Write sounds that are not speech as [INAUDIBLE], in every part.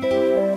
写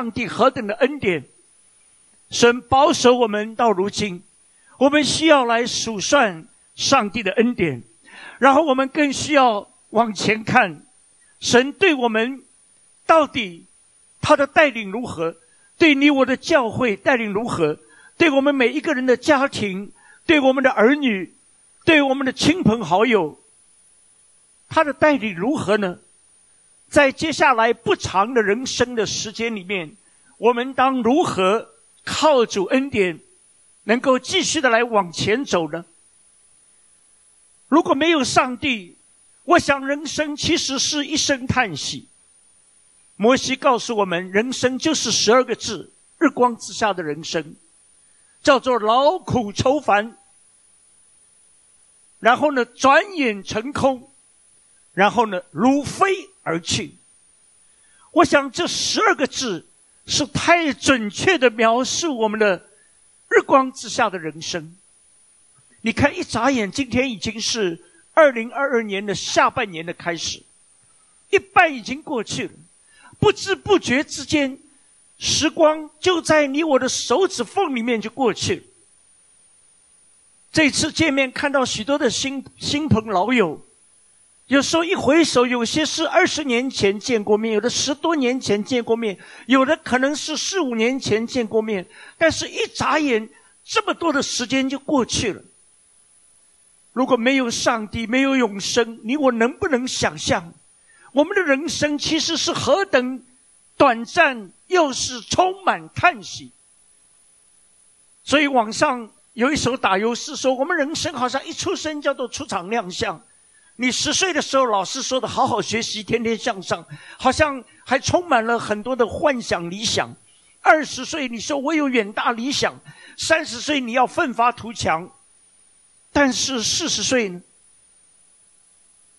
上帝何等的恩典，神保守我们到如今，我们需要来数算上帝的恩典，然后我们更需要往前看，神对我们到底他的带领如何？对你我的教会带领如何？对我们每一个人的家庭，对我们的儿女，对我们的亲朋好友，他的带领如何呢？在接下来不长的人生的时间里面，我们当如何靠主恩典，能够继续的来往前走呢？如果没有上帝，我想人生其实是一声叹息。摩西告诉我们，人生就是十二个字：日光之下的人生，叫做劳苦愁烦。然后呢，转眼成空，然后呢，如飞。而去，我想这十二个字是太准确的描述我们的日光之下的人生。你看，一眨眼，今天已经是二零二二年的下半年的开始，一半已经过去了，不知不觉之间，时光就在你我的手指缝里面就过去了。这次见面，看到许多的新新朋老友。有时候一回首，有些是二十年前见过面，有的十多年前见过面，有的可能是四五年前见过面，但是一眨眼，这么多的时间就过去了。如果没有上帝，没有永生，你我能不能想象，我们的人生其实是何等短暂，又是充满叹息？所以网上有一首打油诗说，我们人生好像一出生叫做出场亮相。你十岁的时候，老师说的“好好学习，天天向上”，好像还充满了很多的幻想理想。二十岁，你说我有远大理想；三十岁，你要奋发图强。但是四十岁呢？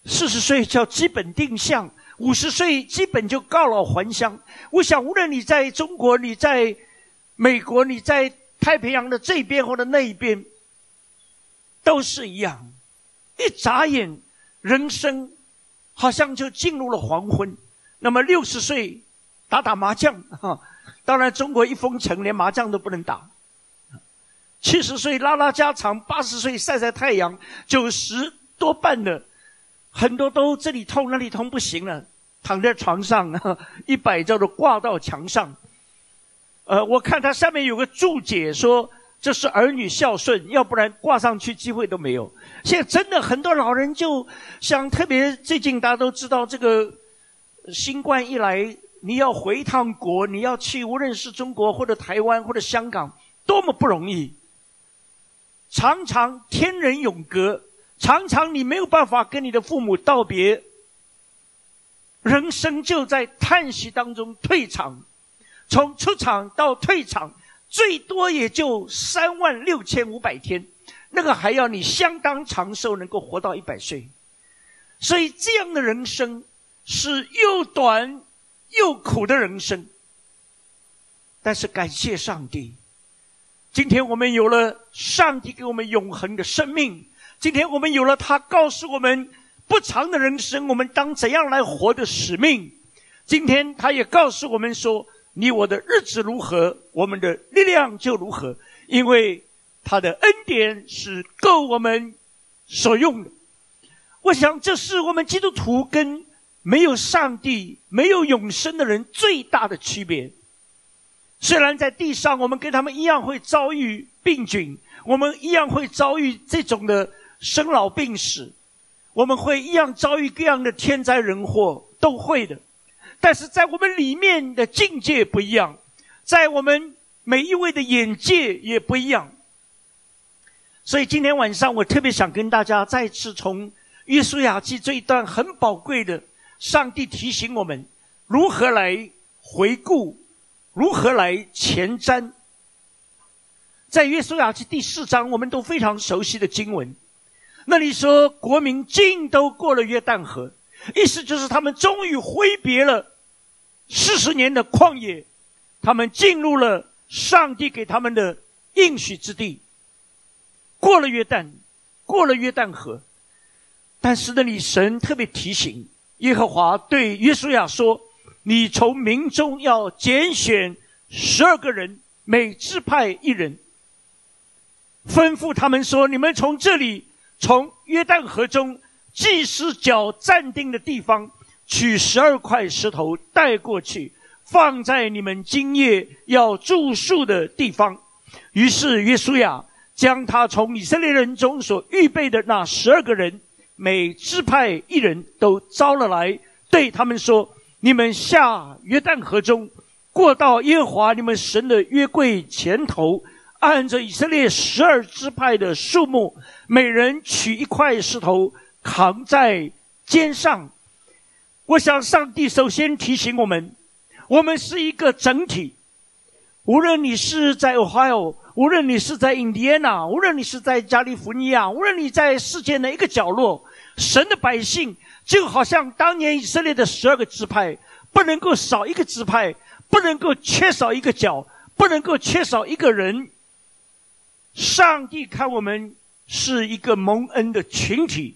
四十岁叫基本定向，五十岁基本就告老还乡。我想，无论你在中国，你在美国，你在太平洋的这边或者那一边，都是一样。一眨眼。人生好像就进入了黄昏。那么六十岁打打麻将，哈，当然中国一封城，连麻将都不能打。七十岁拉拉家常，八十岁晒晒太阳，九十多半的很多都这里痛那里痛不行了，躺在床上，一百叫做挂到墙上。呃，我看他下面有个注解说。这是儿女孝顺，要不然挂上去机会都没有。现在真的很多老人就想，特别最近大家都知道，这个新冠一来，你要回一趟国，你要去，无论是中国或者台湾或者香港，多么不容易。常常天人永隔，常常你没有办法跟你的父母道别，人生就在叹息当中退场，从出场到退场。最多也就三万六千五百天，那个还要你相当长寿，能够活到一百岁。所以这样的人生是又短又苦的人生。但是感谢上帝，今天我们有了上帝给我们永恒的生命。今天我们有了他告诉我们不长的人生，我们当怎样来活的使命。今天他也告诉我们说：“你我的日子如何，我们的力量就如何，因为他的恩典是够我们所用的。”我想，这是我们基督徒跟没有上帝、没有永生的人最大的区别。虽然在地上，我们跟他们一样会遭遇病菌，我们一样会遭遇这种的生老病死，我们会一样遭遇各样的天灾人祸，都会的。但是在我们里面的境界不一样，在我们每一位的眼界也不一样。所以今天晚上，我特别想跟大家再次从约书亚记这一段很宝贵的，上帝提醒我们如何来回顾。如何来前瞻？在约书亚记第四章，我们都非常熟悉的经文，那里说国民尽都过了约旦河，意思就是他们终于挥别了四十年的旷野，他们进入了上帝给他们的应许之地，过了约旦，过了约旦河。但是那里神特别提醒耶和华对约书亚说。你从民中要拣选十二个人，每支派一人，吩咐他们说：“你们从这里，从约旦河中祭司脚站定的地方，取十二块石头带过去，放在你们今夜要住宿的地方。”于是约书亚将他从以色列人中所预备的那十二个人，每支派一人都招了来，对他们说。你们下约旦河中，过到耶和华你们神的约柜前头，按着以色列十二支派的数目，每人取一块石头扛在肩上。我想，上帝首先提醒我们：我们是一个整体。无论你是在 Ohio，无论你是在 Indiana，，无论你是在加利福尼亚，无论你在世界哪一个角落，神的百姓。就好像当年以色列的十二个支派，不能够少一个支派，不能够缺少一个角，不能够缺少一个人。上帝看我们是一个蒙恩的群体，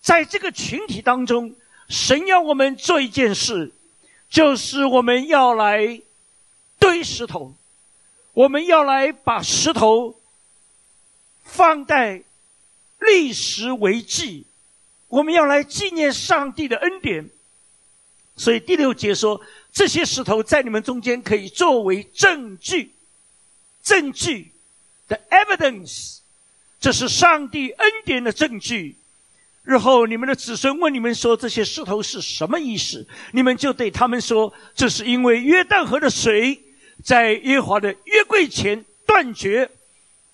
在这个群体当中，神要我们做一件事，就是我们要来堆石头，我们要来把石头放在历史为记。我们要来纪念上帝的恩典，所以第六节说：这些石头在你们中间可以作为证据，证据的 evidence，这是上帝恩典的证据。日后你们的子孙问你们说这些石头是什么意思，你们就对他们说：这是因为约旦河的水在耶和华的约柜前断绝，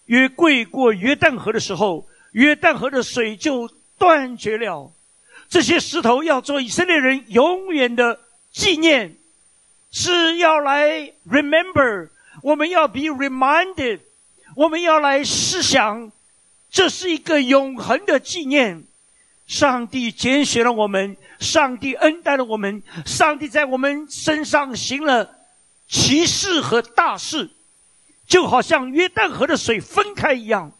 约柜过约旦河的时候，约旦河的水就。断绝了，这些石头要做以色列人永远的纪念，是要来 remember，我们要 be reminded，我们要来思想，这是一个永恒的纪念。上帝拣选了我们，上帝恩待了我们，上帝在我们身上行了奇事和大事，就好像约旦河的水分开一样。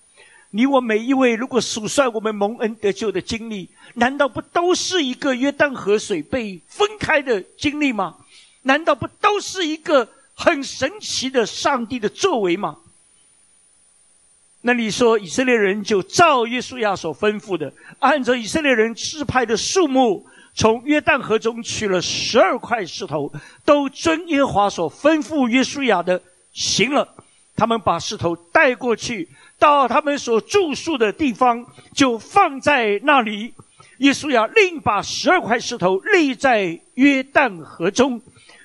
你我每一位，如果数算我们蒙恩得救的经历，难道不都是一个约旦河水被分开的经历吗？难道不都是一个很神奇的上帝的作为吗？那你说以色列人就照约书亚所吩咐的，按照以色列人支派的数目，从约旦河中取了十二块石头，都遵耶和华所吩咐约书亚的行了。他们把石头带过去。到他们所住宿的地方，就放在那里。耶稣亚另把十二块石头立在约旦河中，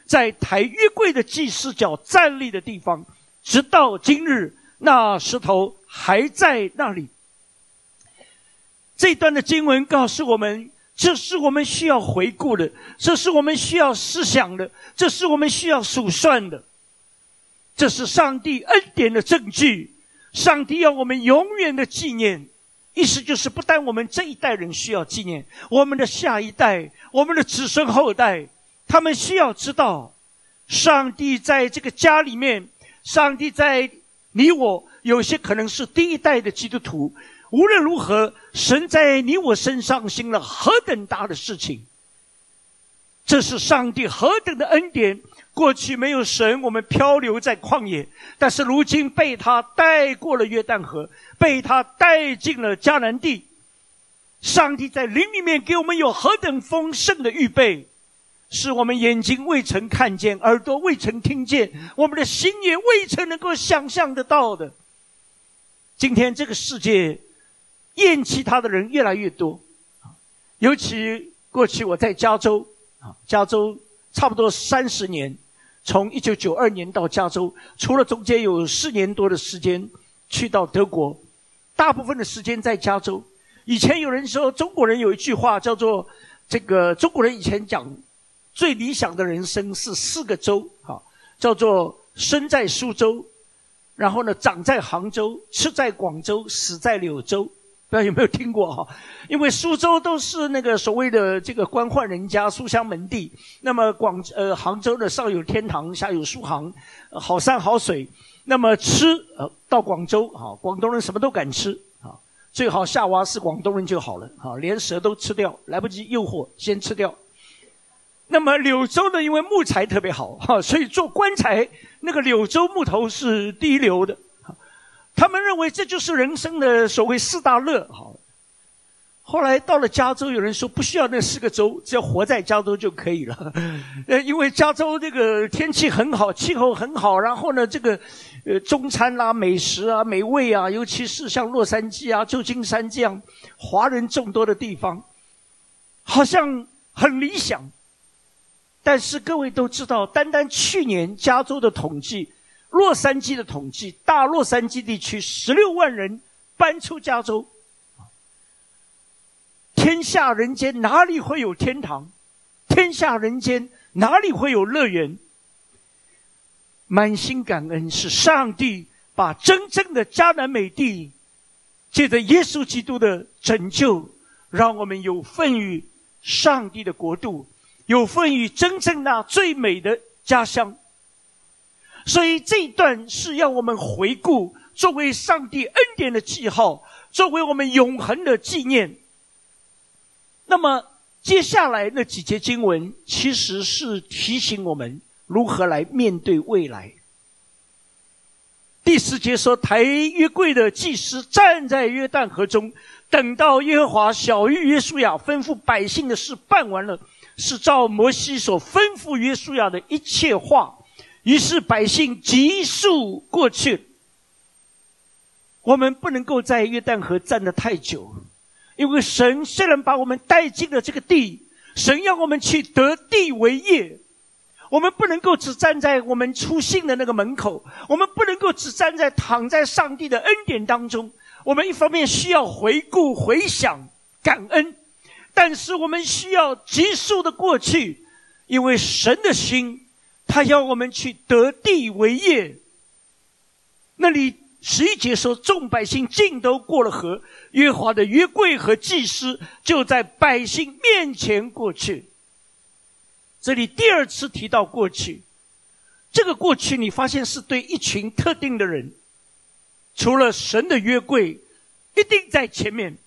在抬约柜的祭司脚站立的地方，直到今日，那石头还在那里。这段的经文告诉我们，这是我们需要回顾的，这是我们需要思想的，这是我们需要数算的，这是上帝恩典的证据。上帝要我们永远的纪念，意思就是不但我们这一代人需要纪念，我们的下一代、我们的子孙后代，他们需要知道，上帝在这个家里面，上帝在你我，有些可能是第一代的基督徒。无论如何，神在你我身上行了何等大的事情，这是上帝何等的恩典。过去没有神，我们漂流在旷野；但是如今被他带过了约旦河，被他带进了迦南地。上帝在灵里面给我们有何等丰盛的预备，是我们眼睛未曾看见，耳朵未曾听见，我们的心也未曾能够想象得到的。今天这个世界。厌弃他的人越来越多，尤其过去我在加州啊，加州差不多三十年，从一九九二年到加州，除了中间有四年多的时间去到德国，大部分的时间在加州。以前有人说中国人有一句话叫做“这个中国人以前讲最理想的人生是四个州”，哈，叫做生在苏州，然后呢长在杭州，吃在广州，死在柳州。不知道有没有听过哈？因为苏州都是那个所谓的这个官宦人家、书香门第。那么广呃杭州呢，上有天堂，下有苏杭，好山好水。那么吃呃到广州啊，广东人什么都敢吃啊，最好夏娃是广东人就好了啊，连蛇都吃掉，来不及诱惑先吃掉。那么柳州呢，因为木材特别好哈，所以做棺材那个柳州木头是第一流的。他们认为这就是人生的所谓四大乐。好，后来到了加州，有人说不需要那四个州，只要活在加州就可以了。[LAUGHS] 呃，因为加州这个天气很好，气候很好，然后呢，这个呃中餐啦、美食啊、美味啊，尤其是像洛杉矶啊、旧金山这样华人众多的地方，好像很理想。但是各位都知道，单单去年加州的统计。洛杉矶的统计，大洛杉矶地区十六万人搬出加州。天下人间哪里会有天堂？天下人间哪里会有乐园？满心感恩是上帝把真正的迦南美地，借着耶稣基督的拯救，让我们有份于上帝的国度，有份于真正那最美的家乡。所以这一段是要我们回顾，作为上帝恩典的记号，作为我们永恒的纪念。那么接下来那几节经文，其实是提醒我们如何来面对未来。第四节说，抬约柜的祭司站在约旦河中，等到耶和华小谕约书亚吩咐百姓的事办完了，是照摩西所吩咐约书亚的一切话。于是百姓急速过去。我们不能够在约旦河站得太久，因为神虽然把我们带进了这个地，神要我们去得地为业。我们不能够只站在我们出信的那个门口，我们不能够只站在躺在上帝的恩典当中。我们一方面需要回顾、回想、感恩，但是我们需要急速的过去，因为神的心。他要我们去得地为业。那里十一节说，众百姓尽都过了河，约华的约柜和祭司就在百姓面前过去。这里第二次提到过去，这个过去你发现是对一群特定的人，除了神的约柜一定在前面，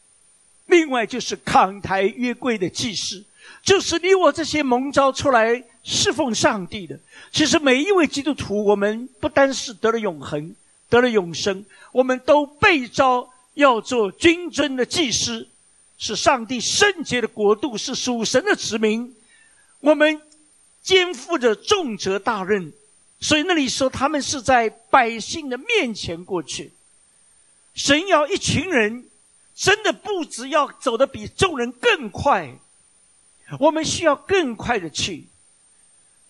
另外就是扛台约柜的祭司，就是你我这些蒙召出来。侍奉上帝的，其实每一位基督徒，我们不单是得了永恒，得了永生，我们都被召要做君尊的祭司，是上帝圣洁的国度，是属神的子民，我们肩负着重责大任，所以那里说他们是在百姓的面前过去，神要一群人，真的不止要走得比众人更快，我们需要更快的去。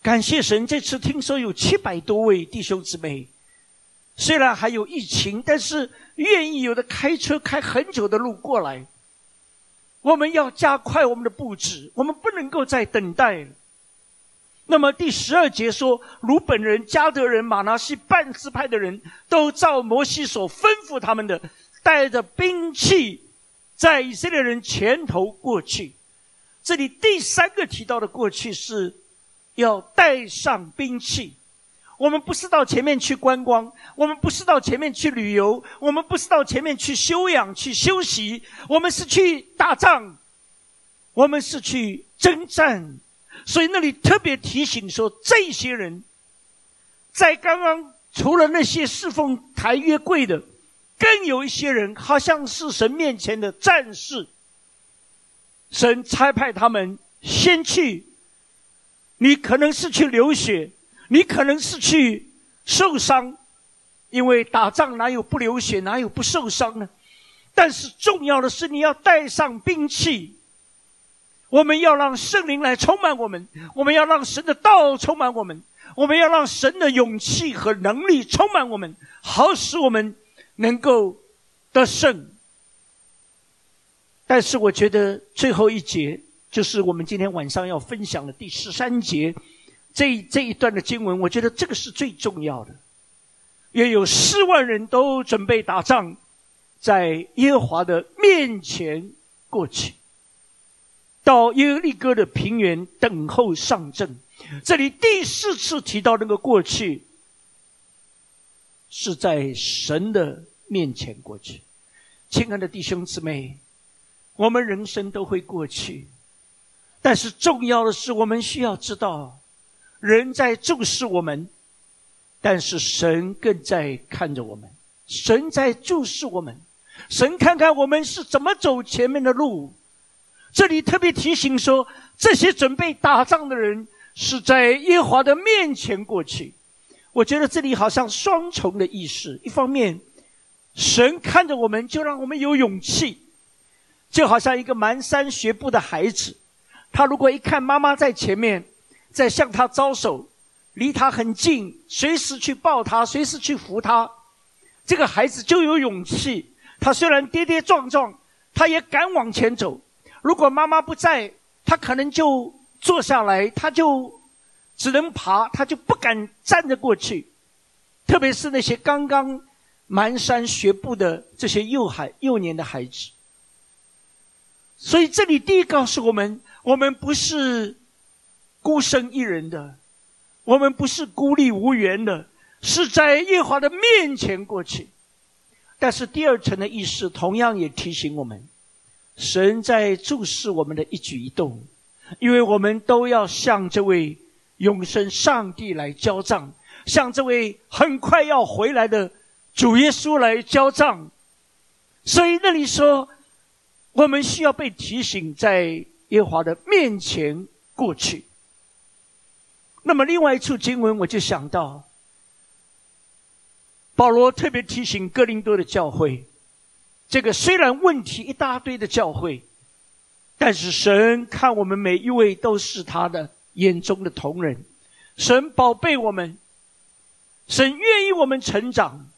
感谢神，这次听说有七百多位弟兄姊妹，虽然还有疫情，但是愿意有的开车开很久的路过来。我们要加快我们的步子，我们不能够再等待。那么第十二节说，如本人、加德人、马拿西半支派的人都照摩西所吩咐他们的，带着兵器，在以色列人前头过去。这里第三个提到的过去是。要带上兵器。我们不是到前面去观光，我们不是到前面去旅游，我们不是到前面去休养、去休息，我们是去打仗，我们是去征战。所以那里特别提醒说，这些人在刚刚除了那些侍奉台约柜的，更有一些人好像是神面前的战士。神差派他们先去，你可能是去流血。你可能是去受伤，因为打仗哪有不流血，哪有不受伤呢？但是重要的是你要带上兵器。我们要让圣灵来充满我们，我们要让神的道充满我们，我们要让神的勇气和能力充满我们，好使我们能够得胜。但是我觉得最后一节就是我们今天晚上要分享的第十三节。这这一段的经文，我觉得这个是最重要的。约有四万人都准备打仗，在耶和华的面前过去，到耶利哥的平原等候上阵。这里第四次提到那个过去，是在神的面前过去。亲爱的弟兄姊妹，我们人生都会过去，但是重要的是，我们需要知道。人在注视我们，但是神更在看着我们。神在注视我们，神看看我们是怎么走前面的路。这里特别提醒说，这些准备打仗的人是在耶华的面前过去。我觉得这里好像双重的意识：一方面，神看着我们，就让我们有勇气，就好像一个蹒跚学步的孩子，他如果一看妈妈在前面。在向他招手，离他很近，随时去抱他，随时去扶他，这个孩子就有勇气。他虽然跌跌撞撞，他也敢往前走。如果妈妈不在，他可能就坐下来，他就只能爬，他就不敢站着过去。特别是那些刚刚蹒跚学步的这些幼孩、幼年的孩子。所以这里第一告诉我们：我们不是。孤身一人的，我们不是孤立无援的，是在耶和华的面前过去。但是第二层的意思，同样也提醒我们，神在注视我们的一举一动，因为我们都要向这位永生上帝来交账，向这位很快要回来的主耶稣来交账。所以那里说，我们需要被提醒，在耶和华的面前过去。那么，另外一处经文，我就想到，保罗特别提醒哥林多的教会，这个虽然问题一大堆的教会，但是神看我们每一位都是他的眼中的同人，神宝贝我们，神愿意我们成长。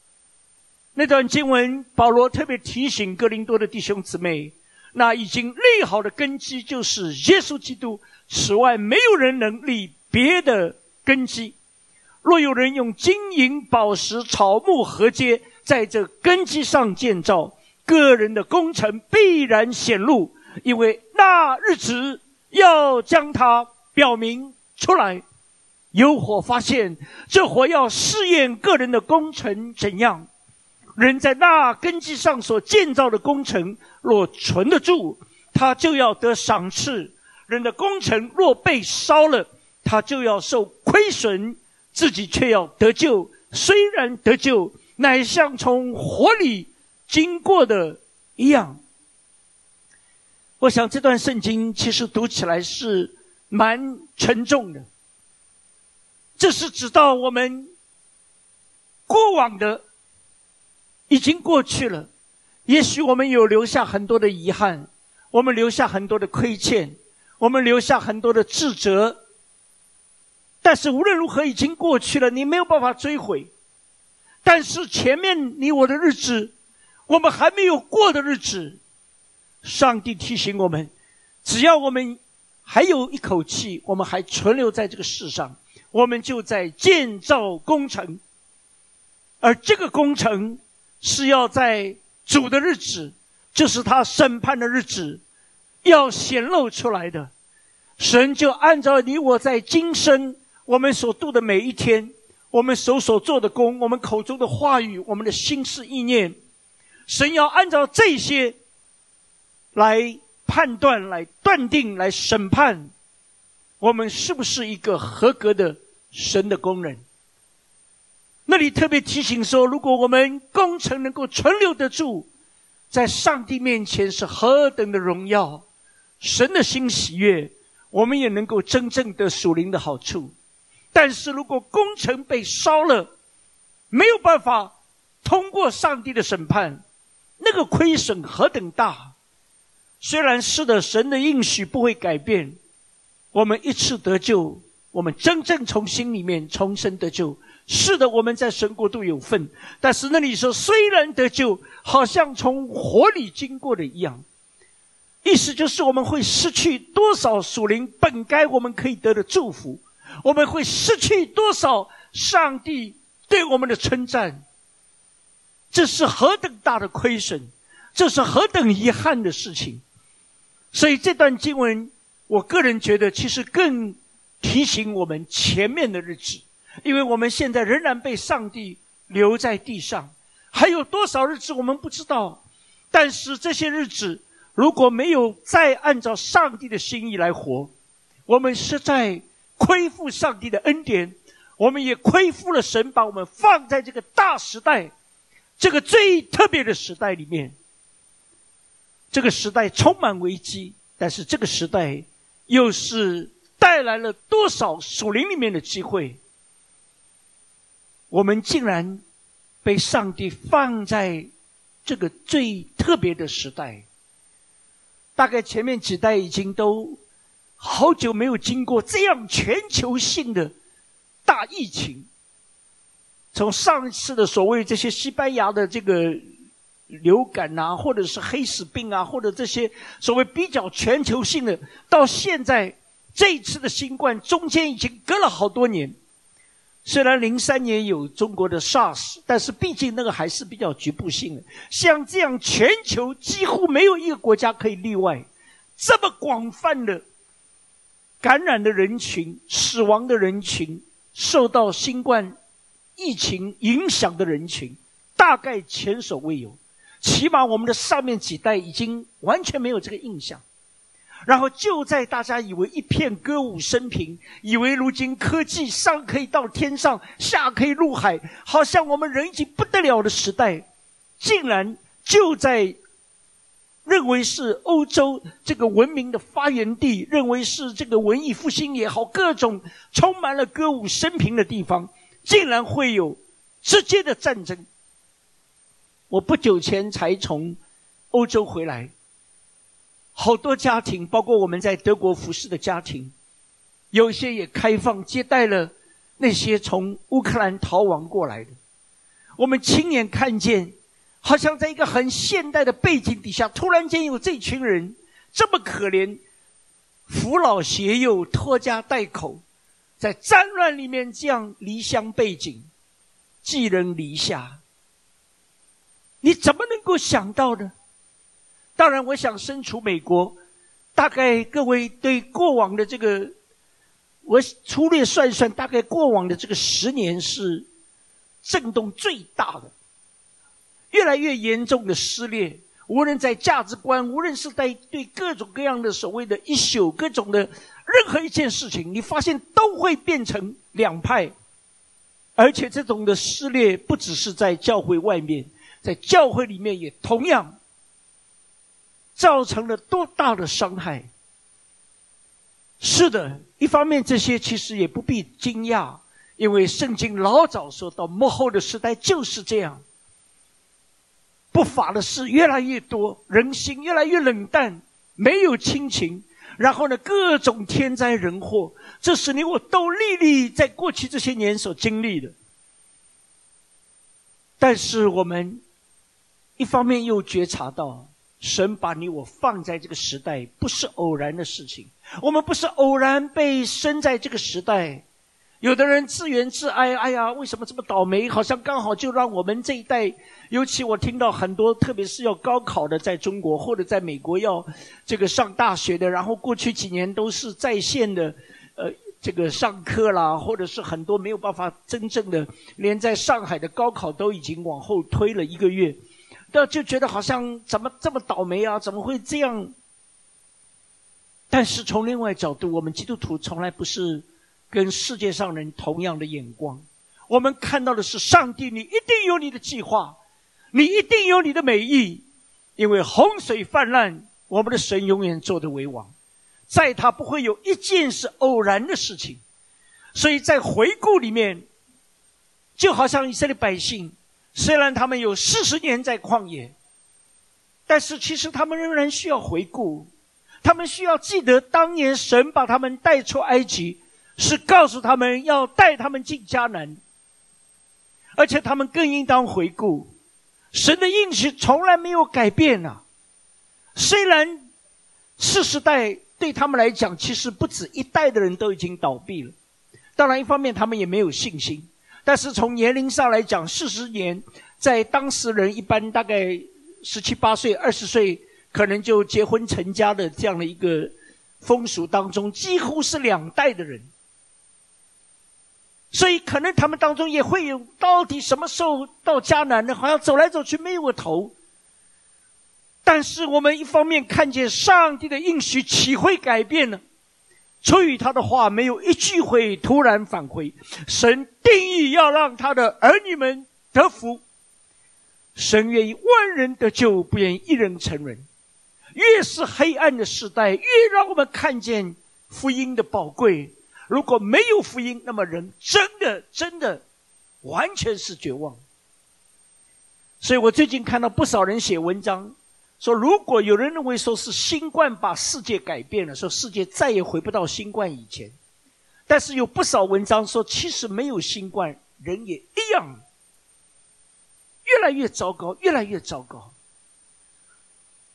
那段经文，保罗特别提醒哥林多的弟兄姊妹，那已经立好的根基就是耶稣基督，此外没有人能立。别的根基，若有人用金银宝石、草木合接，在这根基上建造，个人的工程必然显露，因为那日子要将它表明出来。有火发现，这火要试验个人的工程怎样。人在那根基上所建造的工程，若存得住，他就要得赏赐；人的工程若被烧了，他就要受亏损，自己却要得救。虽然得救，乃像从火里经过的一样。我想这段圣经其实读起来是蛮沉重的。这是指到我们过往的已经过去了，也许我们有留下很多的遗憾，我们留下很多的亏欠，我们留下很多的自责。但是无论如何，已经过去了，你没有办法追回。但是前面你我的日子，我们还没有过的日子，上帝提醒我们：只要我们还有一口气，我们还存留在这个世上，我们就在建造工程。而这个工程是要在主的日子，就是他审判的日子，要显露出来的。神就按照你我在今生。我们所度的每一天，我们手所做的工，我们口中的话语，我们的心思意念，神要按照这些来判断、来断定、来审判，我们是不是一个合格的神的工人。那里特别提醒说，如果我们工程能够存留得住，在上帝面前是何等的荣耀，神的心喜悦，我们也能够真正的属灵的好处。但是如果工程被烧了，没有办法通过上帝的审判，那个亏损何等大！虽然是的，神的应许不会改变，我们一次得救，我们真正从心里面重生得救。是的，我们在神国度有份，但是那里说虽然得救，好像从火里经过的一样，意思就是我们会失去多少属灵本该我们可以得的祝福，我们会失去多少上帝对我们的称赞，这是何等大的亏损，这是何等遗憾的事情。所以这段经文，我个人觉得其实更提醒我们前面的日子。因为我们现在仍然被上帝留在地上，还有多少日子我们不知道。但是这些日子如果没有再按照上帝的心意来活，我们是在亏负上帝的恩典，我们也亏负了神把我们放在这个大时代，这个最特别的时代里面。这个时代充满危机，但是这个时代又是带来了多少属灵里面的机会？我们竟然被上帝放在这个最特别的时代。大概前面几代已经都好久没有经过这样全球性的大疫情。从上一次的所谓这些西班牙的这个流感啊，或者是黑死病啊，或者这些所谓比较全球性的，到现在这一次的新冠中间已经隔了好多年。虽然零三年有中国的 SARS，但是毕竟那个还是比较局部性的。像这样全球几乎没有一个国家可以例外，这么广泛的感染的人群、死亡的人群、受到新冠疫情影响的人群，大概前所未有。起码我们的上面几代已经完全没有这个印象。然后就在大家以为一片歌舞升平，以为如今科技上可以到天上，下可以入海，好像我们人已经不得了的时代，竟然就在认为是欧洲这个文明的发源地，认为是这个文艺复兴也好，各种充满了歌舞升平的地方，竟然会有直接的战争。我不久前才从欧洲回来。好多家庭，包括我们在德国服侍的家庭，有些也开放接待了那些从乌克兰逃亡过来的。我们亲眼看见，好像在一个很现代的背景底下，突然间有这群人这么可怜，扶老携幼、拖家带口，在战乱里面这样离乡背井、寄人篱下，你怎么能够想到呢？当然，我想身处美国，大概各位对过往的这个，我粗略算一算，大概过往的这个十年是震动最大的，越来越严重的撕裂。无论在价值观，无论是在对各种各样的所谓的一宿各种的任何一件事情，你发现都会变成两派，而且这种的撕裂不只是在教会外面，在教会里面也同样。造成了多大的伤害？是的，一方面这些其实也不必惊讶，因为圣经老早说到幕后的时代就是这样，不法的事越来越多，人心越来越冷淡，没有亲情，然后呢，各种天灾人祸，这是你我都历历在过去这些年所经历的。但是我们一方面又觉察到。神把你我放在这个时代，不是偶然的事情。我们不是偶然被生在这个时代。有的人自怨自哀，哎呀，为什么这么倒霉？好像刚好就让我们这一代，尤其我听到很多，特别是要高考的，在中国或者在美国要这个上大学的，然后过去几年都是在线的，呃，这个上课啦，或者是很多没有办法真正的，连在上海的高考都已经往后推了一个月，那就觉得好像怎么这么倒霉啊？怎么会这样？但是从另外角度，我们基督徒从来不是跟世界上人同样的眼光。我们看到的是上帝，你一定有你的计划，你一定有你的美意，因为洪水泛滥，我们的神永远坐着为王。在他不会有一件是偶然的事情，所以在回顾里面，就好像以色列百姓，虽然他们有四十年在旷野，但是其实他们仍然需要回顾，他们需要记得当年神把他们带出埃及，是告诉他们要带他们进迦南，而且他们更应当回顾，神的应许从来没有改变啊，虽然四世代。对他们来讲，其实不止一代的人都已经倒闭了。当然，一方面他们也没有信心。但是从年龄上来讲，四十年在当时人一般大概十七八岁、二十岁可能就结婚成家的这样的一个风俗当中，几乎是两代的人。所以可能他们当中也会有，到底什么时候到迦南呢？好像走来走去没有个头。但是我们一方面看见上帝的应许岂会改变呢？出于他的话，没有一句会突然返回。神定义要让他的儿女们得福。神愿意万人得救，不愿一人成人。越是黑暗的时代，越让我们看见福音的宝贵。如果没有福音，那么人真的真的完全是绝望。所以我最近看到不少人写文章。说，如果有人认为说是新冠把世界改变了，说世界再也回不到新冠以前，但是有不少文章说，其实没有新冠，人也一样，越来越糟糕，越来越糟糕。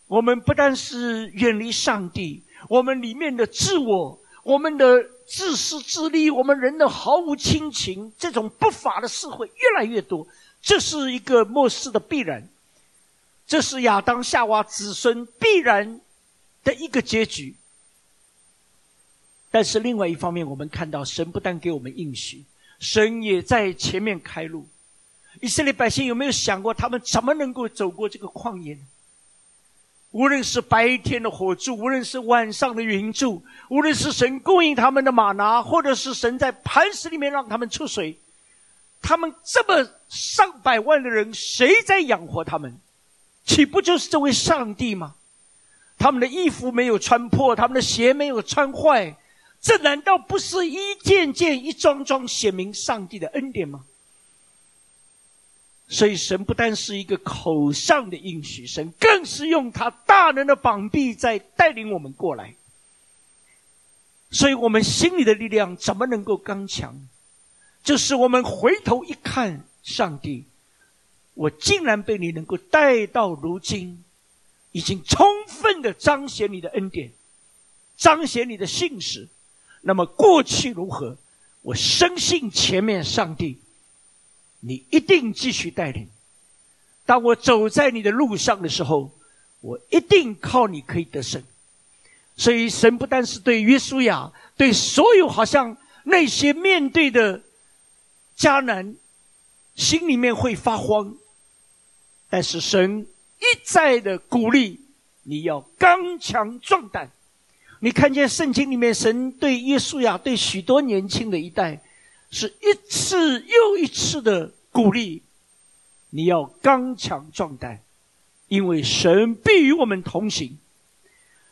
我们不但是远离上帝，我们里面的自我，我们的自私自利，我们人的毫无亲情，这种不法的社会越来越多，这是一个末世的必然。这是亚当夏娃子孙必然的一个结局。但是另外一方面，我们看到神不但给我们应许，神也在前面开路。以色列百姓有没有想过，他们怎么能够走过这个旷野呢？无论是白天的火柱，无论是晚上的云柱，无论是神供应他们的马拿，或者是神在磐石里面让他们出水，他们这么上百万的人，谁在养活他们？岂不就是这位上帝吗？他们的衣服没有穿破，他们的鞋没有穿坏，这难道不是一件件、一桩桩显明上帝的恩典吗？所以，神不单是一个口上的应许，神更是用他大能的膀臂在带领我们过来。所以我们心里的力量怎么能够刚强？就是我们回头一看，上帝。我竟然被你能够带到如今，已经充分的彰显你的恩典，彰显你的信实。那么过去如何？我深信前面上帝，你一定继续带领。当我走在你的路上的时候，我一定靠你可以得胜。所以神不单是对约书亚，对所有好像那些面对的迦南，心里面会发慌。但是神一再的鼓励你要刚强壮胆。你看见圣经里面神对耶稣亚对许多年轻的一代，是一次又一次的鼓励，你要刚强壮胆，因为神必与我们同行。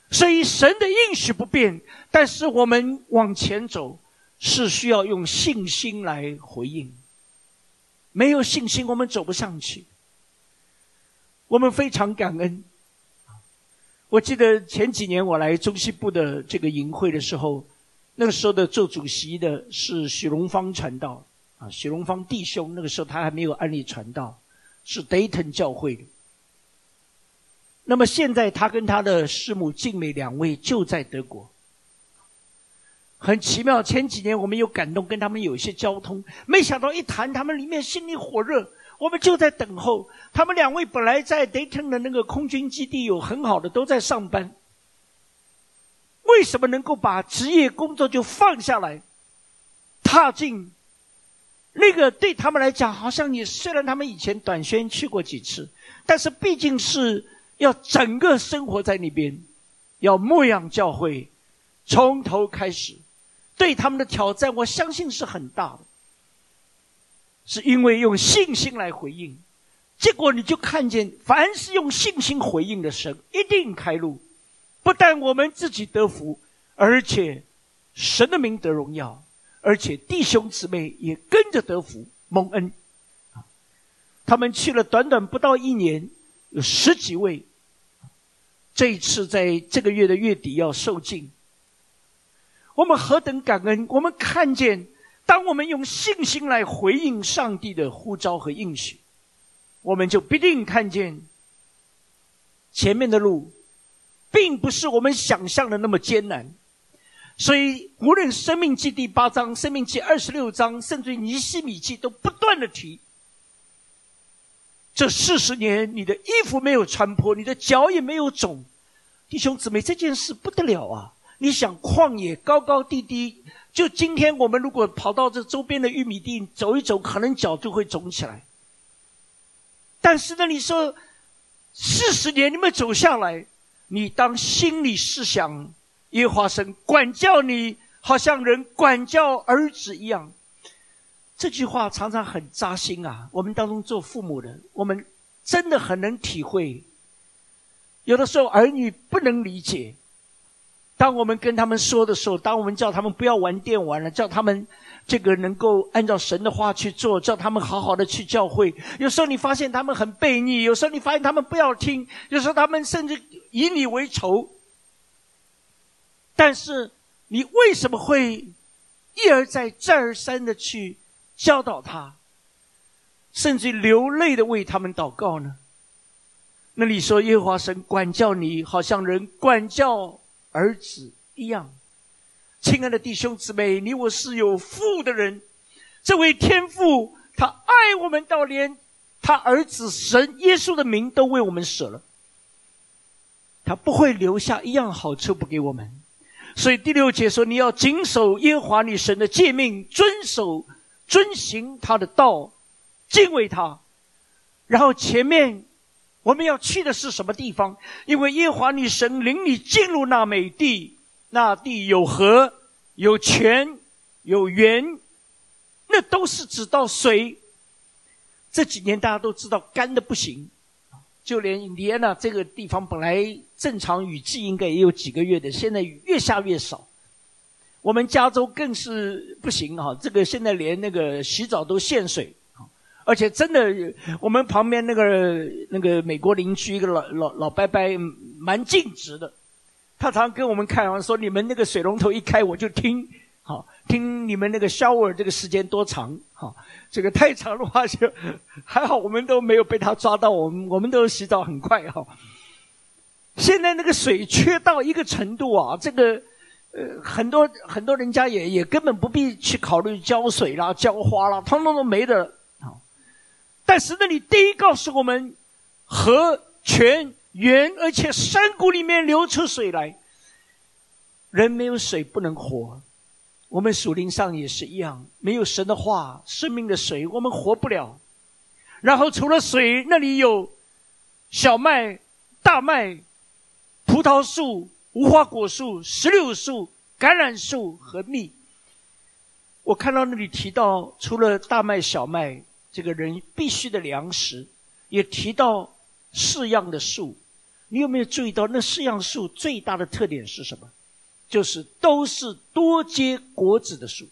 所以神的应许不变，但是我们往前走是需要用信心来回应。没有信心，我们走不上去。我们非常感恩。我记得前几年我来中西部的这个营会的时候，那个时候的做主席的是许荣芳传道啊，许荣芳弟兄那个时候他还没有安利传道，是 Dayton 教会的。那么现在他跟他的师母静美两位就在德国，很奇妙。前几年我们有感动，跟他们有一些交通，没想到一谈，他们里面心里火热。我们就在等候他们两位。本来在 Dayton 的那个空军基地有很好的，都在上班。为什么能够把职业工作就放下来，踏进那个对他们来讲，好像你虽然他们以前短宣去过几次，但是毕竟是要整个生活在那边，要牧养教会，从头开始，对他们的挑战，我相信是很大的，是因为用信心来回应，结果你就看见，凡是用信心回应的神，一定开路，不但我们自己得福，而且神的名得荣耀。而且弟兄姊妹也跟着得福蒙恩，他们去了短短不到一年，有十几位。这一次在这个月的月底要受尽，我们何等感恩！我们看见，当我们用信心来回应上帝的呼召和应许，我们就必定看见前面的路，并不是我们想象的那么艰难。所以，无论《生命记》第八章、《生命记》二十六章，甚至《尼西米记》，都不断的提：这四十年，你的衣服没有穿破，你的脚也没有肿。弟兄姊妹，这件事不得了啊！你想，旷野高高低低，就今天我们如果跑到这周边的玉米地走一走，可能脚就会肿起来。但是呢，你说四十年你们走下来，你当心里是想。耶华神管教你，好像人管教儿子一样。这句话常常很扎心啊！我们当中做父母的，我们真的很能体会。有的时候儿女不能理解，当我们跟他们说的时候，当我们叫他们不要玩电玩了，叫他们这个能够按照神的话去做，叫他们好好的去教会。有时候你发现他们很悖逆，有时候你发现他们不要听，有时候他们甚至以你为仇。但是，你为什么会一而再、再而三的去教导他，甚至流泪的为他们祷告呢？那你说耶和华神管教你，好像人管教儿子一样。亲爱的弟兄姊妹，你我是有父的人，这位天父他爱我们到连他儿子神耶稣的名都为我们舍了，他不会留下一样好处不给我们。所以第六节说：“你要谨守耶和华你神的诫命，遵守、遵行他的道，敬畏他。”然后前面我们要去的是什么地方？因为耶和华你神领你进入那美地，那地有河、有泉、有源，那都是指到水。这几年大家都知道干的不行。就连印第安纳这个地方本来正常雨季应该也有几个月的，现在雨越下越少。我们加州更是不行哈，这个现在连那个洗澡都限水，而且真的，我们旁边那个那个美国邻居一个老老老伯伯蛮尽职的，他常跟我们开玩笑说：“你们那个水龙头一开，我就听。”好，听你们那个 shower 这个时间多长？好，这个太长的话就还好，我们都没有被他抓到。我们我们都洗澡很快哈。现在那个水缺到一个程度啊，这个呃很多很多人家也也根本不必去考虑浇水啦、浇花啦，通通都没的。但是那里第一告诉我们，河泉源，而且山谷里面流出水来，人没有水不能活。我们属灵上也是一样，没有神的话，生命的水，我们活不了。然后除了水，那里有小麦、大麦、葡萄树、无花果树、石榴树、橄榄树和蜜。我看到那里提到，除了大麦、小麦，这个人必须的粮食，也提到四样的树。你有没有注意到，那四样树最大的特点是什么？就是都是多结果子的树，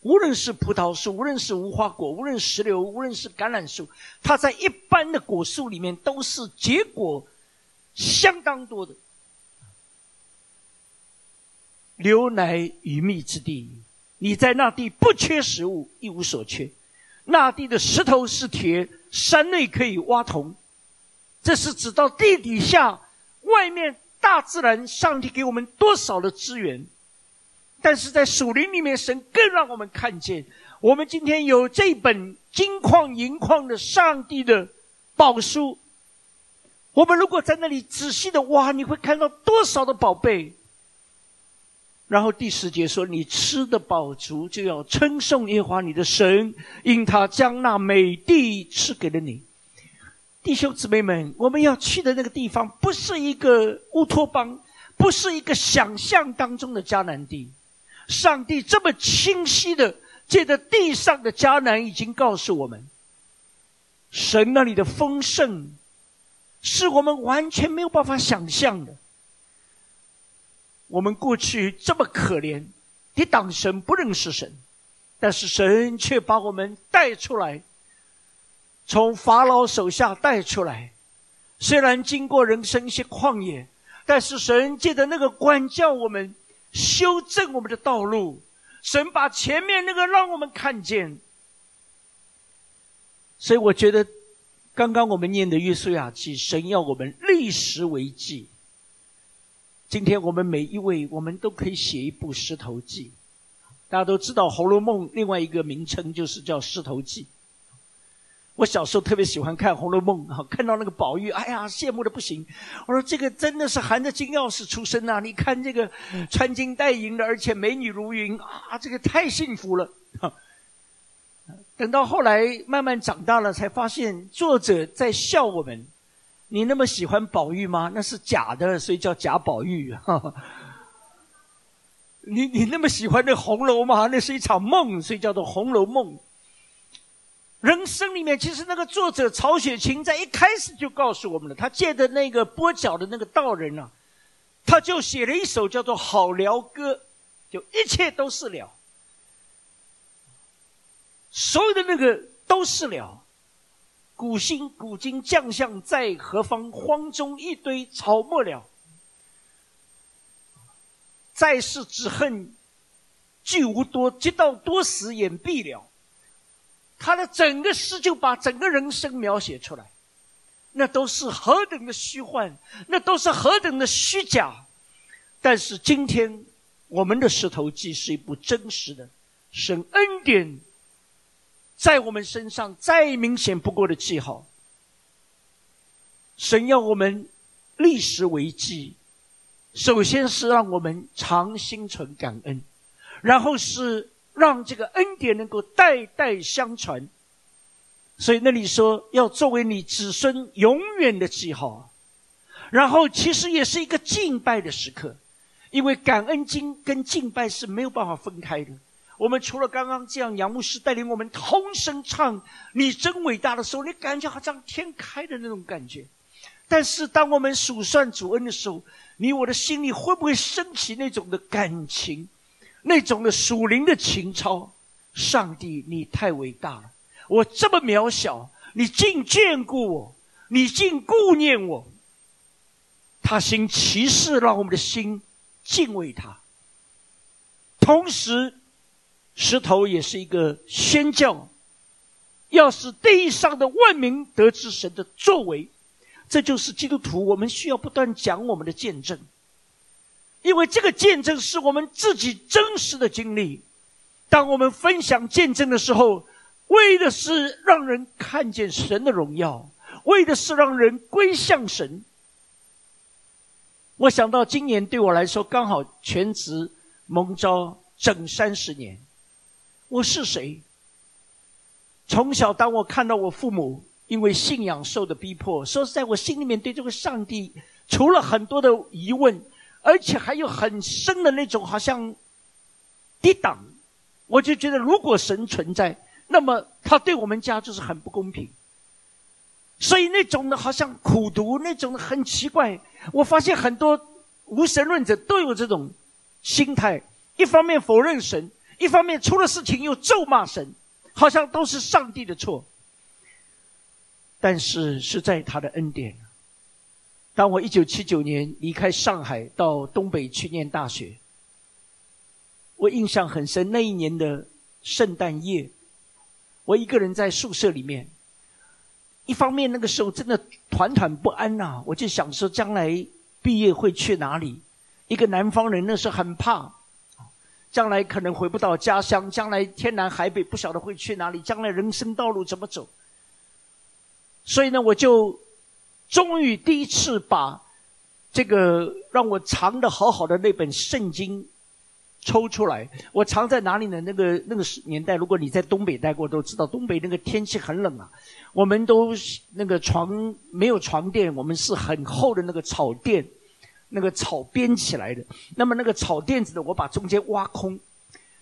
无论是葡萄树，无论是无花果，无论石榴，无论是橄榄树，它在一般的果树里面都是结果相当多的。牛奶与蜜之地，你在那地不缺食物，一无所缺。那地的石头是铁，山内可以挖铜，这是指到地底下外面。大自然，上帝给我们多少的资源，但是在树林里面，神更让我们看见，我们今天有这本金矿银矿的上帝的宝书。我们如果在那里仔细的挖，你会看到多少的宝贝。然后第十节说：“你吃的饱足，就要称颂耶和华你的神，因他将那美地赐给了你。”弟兄姊妹们，我们要去的那个地方，不是一个乌托邦，不是一个想象当中的迦南地。上帝这么清晰的借着地上的迦南，已经告诉我们，神那里的丰盛，是我们完全没有办法想象的。我们过去这么可怜，抵挡神不认识神，但是神却把我们带出来，从法老手下带出来。虽然经过人生一些旷野，但是神借着那个管教我们。修正我们的道路，神把前面那个让我们看见。所以我觉得，刚刚我们念的《约书亚记》，神要我们立时为记。今天我们每一位，我们都可以写一部《石头记》。大家都知道，《红楼梦》另外一个名称就是叫《石头记》。我小时候特别喜欢看《红楼梦》啊，看到那个宝玉，哎呀，羡慕的不行。我说这个真的是含着金钥匙出生呐！你看这个穿金戴银的，而且美女如云啊，这个太幸福了。等到后来慢慢长大了，才发现作者在笑我们：你那么喜欢宝玉吗？那是假的，所以叫贾宝玉。[LAUGHS] 你你那么喜欢那红楼吗？那是一场梦，所以叫做《红楼梦》。人生里面，其实那个作者曹雪芹在一开始就告诉我们了，他借的那个跛脚的那个道人啊，他就写了一首叫做《好聊歌》，就一切都是了，所有的那个都是了。古今古今将相在何方？荒中一堆草木了。在世之恨，俱无多；及到多时，眼闭了。他的整个诗就把整个人生描写出来，那都是何等的虚幻，那都是何等的虚假。但是今天我们的石头记是一部真实的神恩典，在我们身上再明显不过的记号。神要我们立时为记，首先是让我们常心存感恩，然后是。让这个恩典能够代代相传，所以那里说要作为你子孙永远的记号。然后其实也是一个敬拜的时刻，因为感恩经跟敬拜是没有办法分开的。我们除了刚刚这样，杨牧师带领我们同声唱“你真伟大”的时候，你感觉好像天开的那种感觉。但是当我们数算主恩的时候，你我的心里会不会升起那种的感情？那种的属灵的情操，上帝，你太伟大了！我这么渺小，你竟眷顾我，你竟顾念我。他行奇事，让我们的心敬畏他。同时，石头也是一个宣教，要使地上的万民得知神的作为。这就是基督徒，我们需要不断讲我们的见证。因为这个见证是我们自己真实的经历，当我们分享见证的时候，为的是让人看见神的荣耀，为的是让人归向神。我想到今年对我来说刚好全职蒙召整三十年，我是谁？从小当我看到我父母因为信仰受的逼迫，说实在，我心里面对这个上帝，除了很多的疑问。而且还有很深的那种，好像抵挡，我就觉得，如果神存在，那么他对我们家就是很不公平。所以那种的，好像苦读那种的很奇怪。我发现很多无神论者都有这种心态：一方面否认神，一方面出了事情又咒骂神，好像都是上帝的错。但是是在他的恩典。当我一九七九年离开上海到东北去念大学，我印象很深。那一年的圣诞夜，我一个人在宿舍里面。一方面那个时候真的团团不安呐，我就想说将来毕业会去哪里？一个南方人那时候很怕，将来可能回不到家乡，将来天南海北不晓得会去哪里，将来人生道路怎么走？所以呢，我就。终于第一次把这个让我藏的好好的那本圣经抽出来。我藏在哪里呢？那个那个年代，如果你在东北待过，都知道东北那个天气很冷啊。我们都那个床没有床垫，我们是很厚的那个草垫，那个草编起来的。那么那个草垫子呢，我把中间挖空，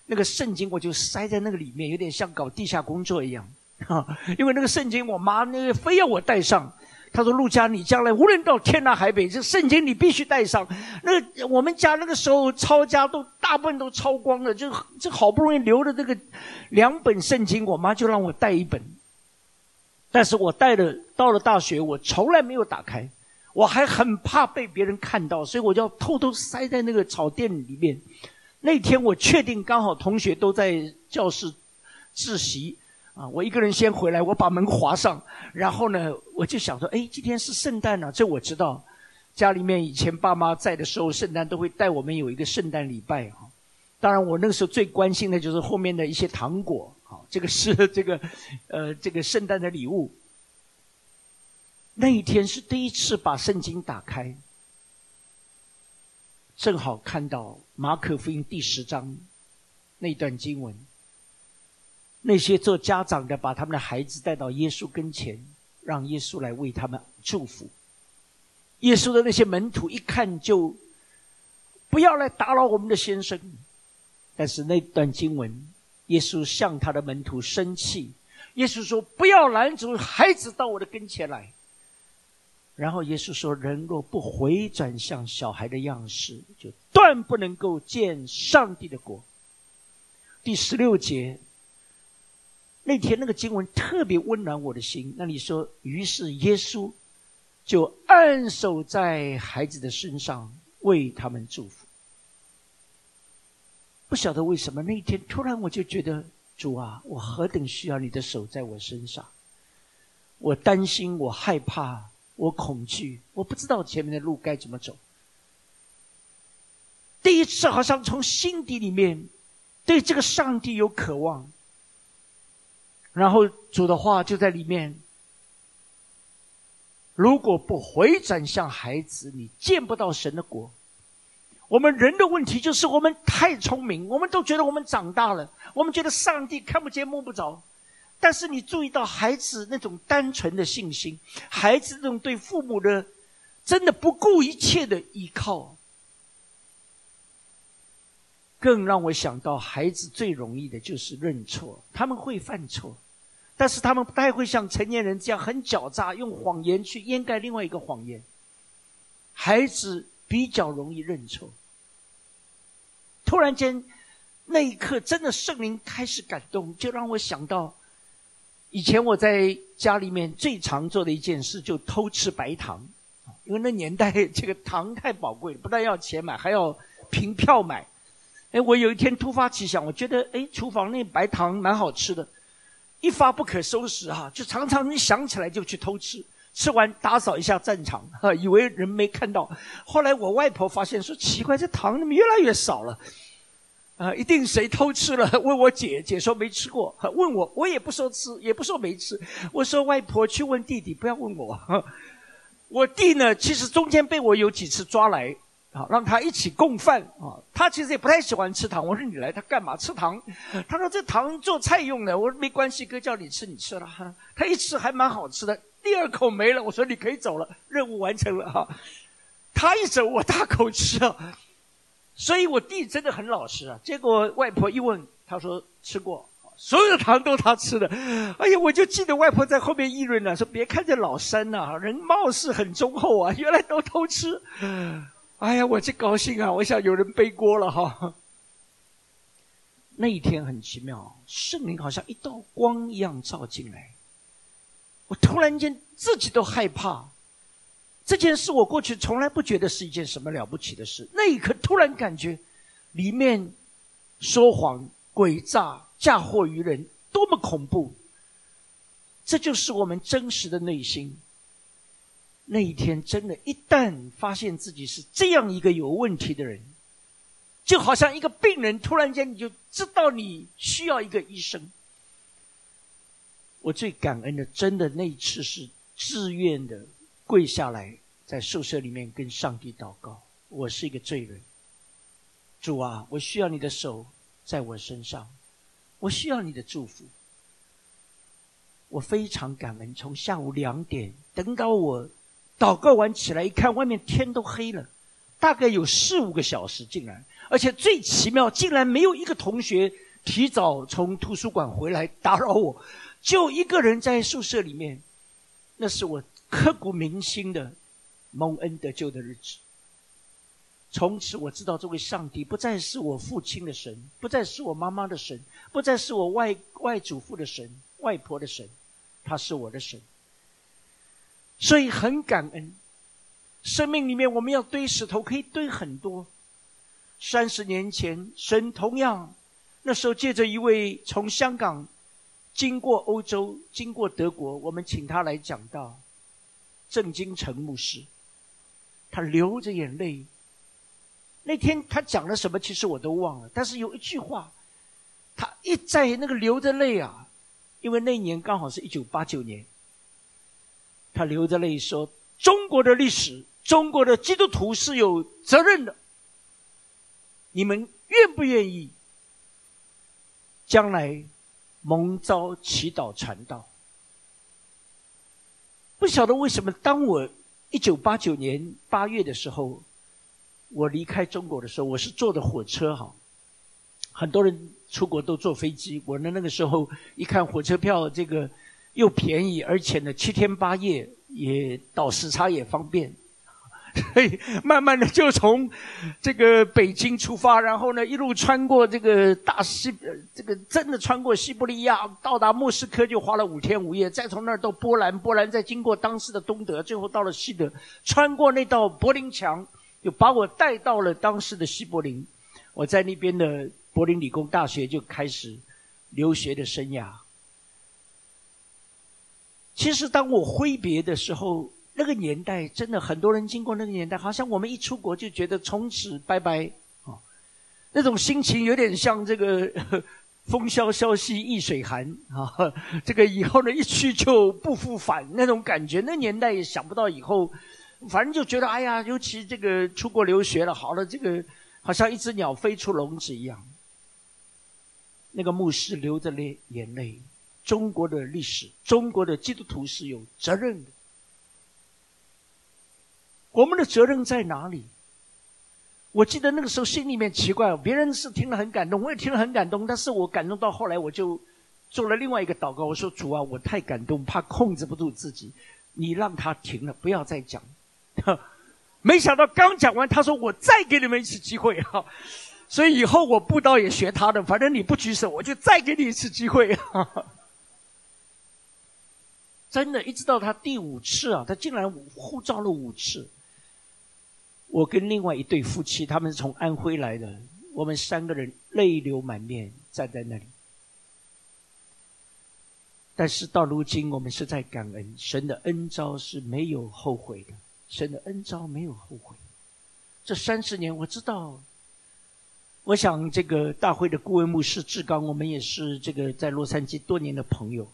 那个圣经我就塞在那个里面，有点像搞地下工作一样。哈，[LAUGHS] 因为那个圣经，我妈那个非要我带上。他说：“陆家，你将来无论到天南海北，这圣经你必须带上。那我们家那个时候抄家都大部分都抄光了，就这好不容易留的这个两本圣经，我妈就让我带一本。但是我带了到了大学，我从来没有打开，我还很怕被别人看到，所以我就要偷偷塞在那个草垫里面。那天我确定刚好同学都在教室自习。”啊，我一个人先回来，我把门划上，然后呢，我就想说，哎，今天是圣诞呢，这我知道。家里面以前爸妈在的时候，圣诞都会带我们有一个圣诞礼拜哈。当然，我那个时候最关心的就是后面的一些糖果，好，这个是这个，呃，这个圣诞的礼物。那一天是第一次把圣经打开，正好看到马可福音第十章那段经文。那些做家长的，把他们的孩子带到耶稣跟前，让耶稣来为他们祝福。耶稣的那些门徒一看就，不要来打扰我们的先生。但是那段经文，耶稣向他的门徒生气。耶稣说：“不要拦阻孩子到我的跟前来。”然后耶稣说：“人若不回转向小孩的样式，就断不能够见上帝的国。”第十六节。那天那个经文特别温暖我的心。那你说，于是耶稣就按手在孩子的身上，为他们祝福。不晓得为什么那一天突然我就觉得，主啊，我何等需要你的手在我身上。我担心，我害怕，我恐惧，我不知道前面的路该怎么走。第一次好像从心底里面对这个上帝有渴望。然后主的话就在里面。如果不回转向孩子，你见不到神的国。我们人的问题就是我们太聪明，我们都觉得我们长大了，我们觉得上帝看不见摸不着。但是你注意到孩子那种单纯的信心，孩子那种对父母的真的不顾一切的依靠，更让我想到孩子最容易的就是认错，他们会犯错。但是他们不太会像成年人这样很狡诈，用谎言去掩盖另外一个谎言。孩子比较容易认错。突然间，那一刻真的圣灵开始感动，就让我想到，以前我在家里面最常做的一件事，就偷吃白糖，因为那年代这个糖太宝贵，不但要钱买，还要凭票买。哎，我有一天突发奇想，我觉得哎，厨房那白糖蛮好吃的。一发不可收拾哈，就常常一想起来就去偷吃，吃完打扫一下战场，哈，以为人没看到。后来我外婆发现说奇怪，这糖怎么越来越少了？啊，一定谁偷吃了？问我姐姐说没吃过，问我我也不说吃，也不说没吃。我说外婆去问弟弟，不要问我。我弟呢，其实中间被我有几次抓来。啊，让他一起共饭啊！他其实也不太喜欢吃糖。我说你来，他干嘛吃糖？他说这糖做菜用的。我说没关系，哥叫你吃，你吃了。他一吃还蛮好吃的，第二口没了。我说你可以走了，任务完成了哈。他一走，我大口吃啊。所以我弟真的很老实啊。结果外婆一问，他说吃过，所有的糖都他吃的。哎呀，我就记得外婆在后面议论呢，说别看这老三呐，人貌似很忠厚啊，原来都偷吃。哎呀，我这高兴啊！我想有人背锅了哈。那一天很奇妙，圣灵好像一道光一样照进来。我突然间自己都害怕。这件事我过去从来不觉得是一件什么了不起的事，那一刻突然感觉，里面说谎、诡诈、嫁祸于人，多么恐怖！这就是我们真实的内心。那一天，真的，一旦发现自己是这样一个有问题的人，就好像一个病人，突然间你就知道你需要一个医生。我最感恩的，真的那一次是自愿的跪下来，在宿舍里面跟上帝祷告。我是一个罪人，主啊，我需要你的手在我身上，我需要你的祝福。我非常感恩。从下午两点等到我祷告完起来，一看外面天都黑了，大概有四五个小时，竟然，而且最奇妙，竟然没有一个同学提早从图书馆回来打扰我，就一个人在宿舍里面。那是我刻骨铭心的蒙恩得救的日子。从此我知道，这位上帝不再是我父亲的神，不再是我妈妈的神，不再是我外外祖父的神、外婆的神，他是我的神。所以很感恩。生命里面我们要堆石头，可以堆很多。三十年前，神同样那时候借着一位从香港经过欧洲、经过德国，我们请他来讲道，郑金城牧师，他流着眼泪。那天他讲了什么，其实我都忘了。但是有一句话，他一在那个流着泪啊，因为那年刚好是一九八九年，他流着泪说：“中国的历史，中国的基督徒是有责任的。你们愿不愿意将来蒙召祈祷传道？”不晓得为什么，当我一九八九年八月的时候。我离开中国的时候，我是坐的火车哈。很多人出国都坐飞机，我呢那个时候一看火车票这个又便宜，而且呢七天八夜也倒时差也方便，[LAUGHS] 所以慢慢的就从这个北京出发，然后呢一路穿过这个大西，这个真的穿过西伯利亚，到达莫斯科就花了五天五夜，再从那儿到波兰，波兰再经过当时的东德，最后到了西德，穿过那道柏林墙。就把我带到了当时的西柏林，我在那边的柏林理工大学就开始留学的生涯。其实当我挥别的时候，那个年代真的很多人经过那个年代，好像我们一出国就觉得从此拜拜啊，那种心情有点像这个 [LAUGHS] 风萧萧兮易水寒啊，[LAUGHS] 这个以后呢一去就不复返那种感觉。那年代也想不到以后。反正就觉得，哎呀，尤其这个出国留学了，好了，这个好像一只鸟飞出笼子一样。那个牧师流着泪眼泪，中国的历史，中国的基督徒是有责任的。我们的责任在哪里？我记得那个时候心里面奇怪，别人是听了很感动，我也听了很感动，但是我感动到后来，我就做了另外一个祷告，我说主啊，我太感动，怕控制不住自己，你让他停了，不要再讲。[LAUGHS] 没想到刚讲完，他说：“我再给你们一次机会哈。[LAUGHS] ”所以以后我布道也学他的，反正你不举手，我就再给你一次机会。[LAUGHS] 真的，一直到他第五次啊，他竟然呼召了五次。我跟另外一对夫妻，他们是从安徽来的，我们三个人泪流满面站在那里。但是到如今，我们是在感恩神的恩招是没有后悔的。神的恩招没有后悔。这三十年，我知道。我想，这个大会的顾问牧师志刚，我们也是这个在洛杉矶多年的朋友。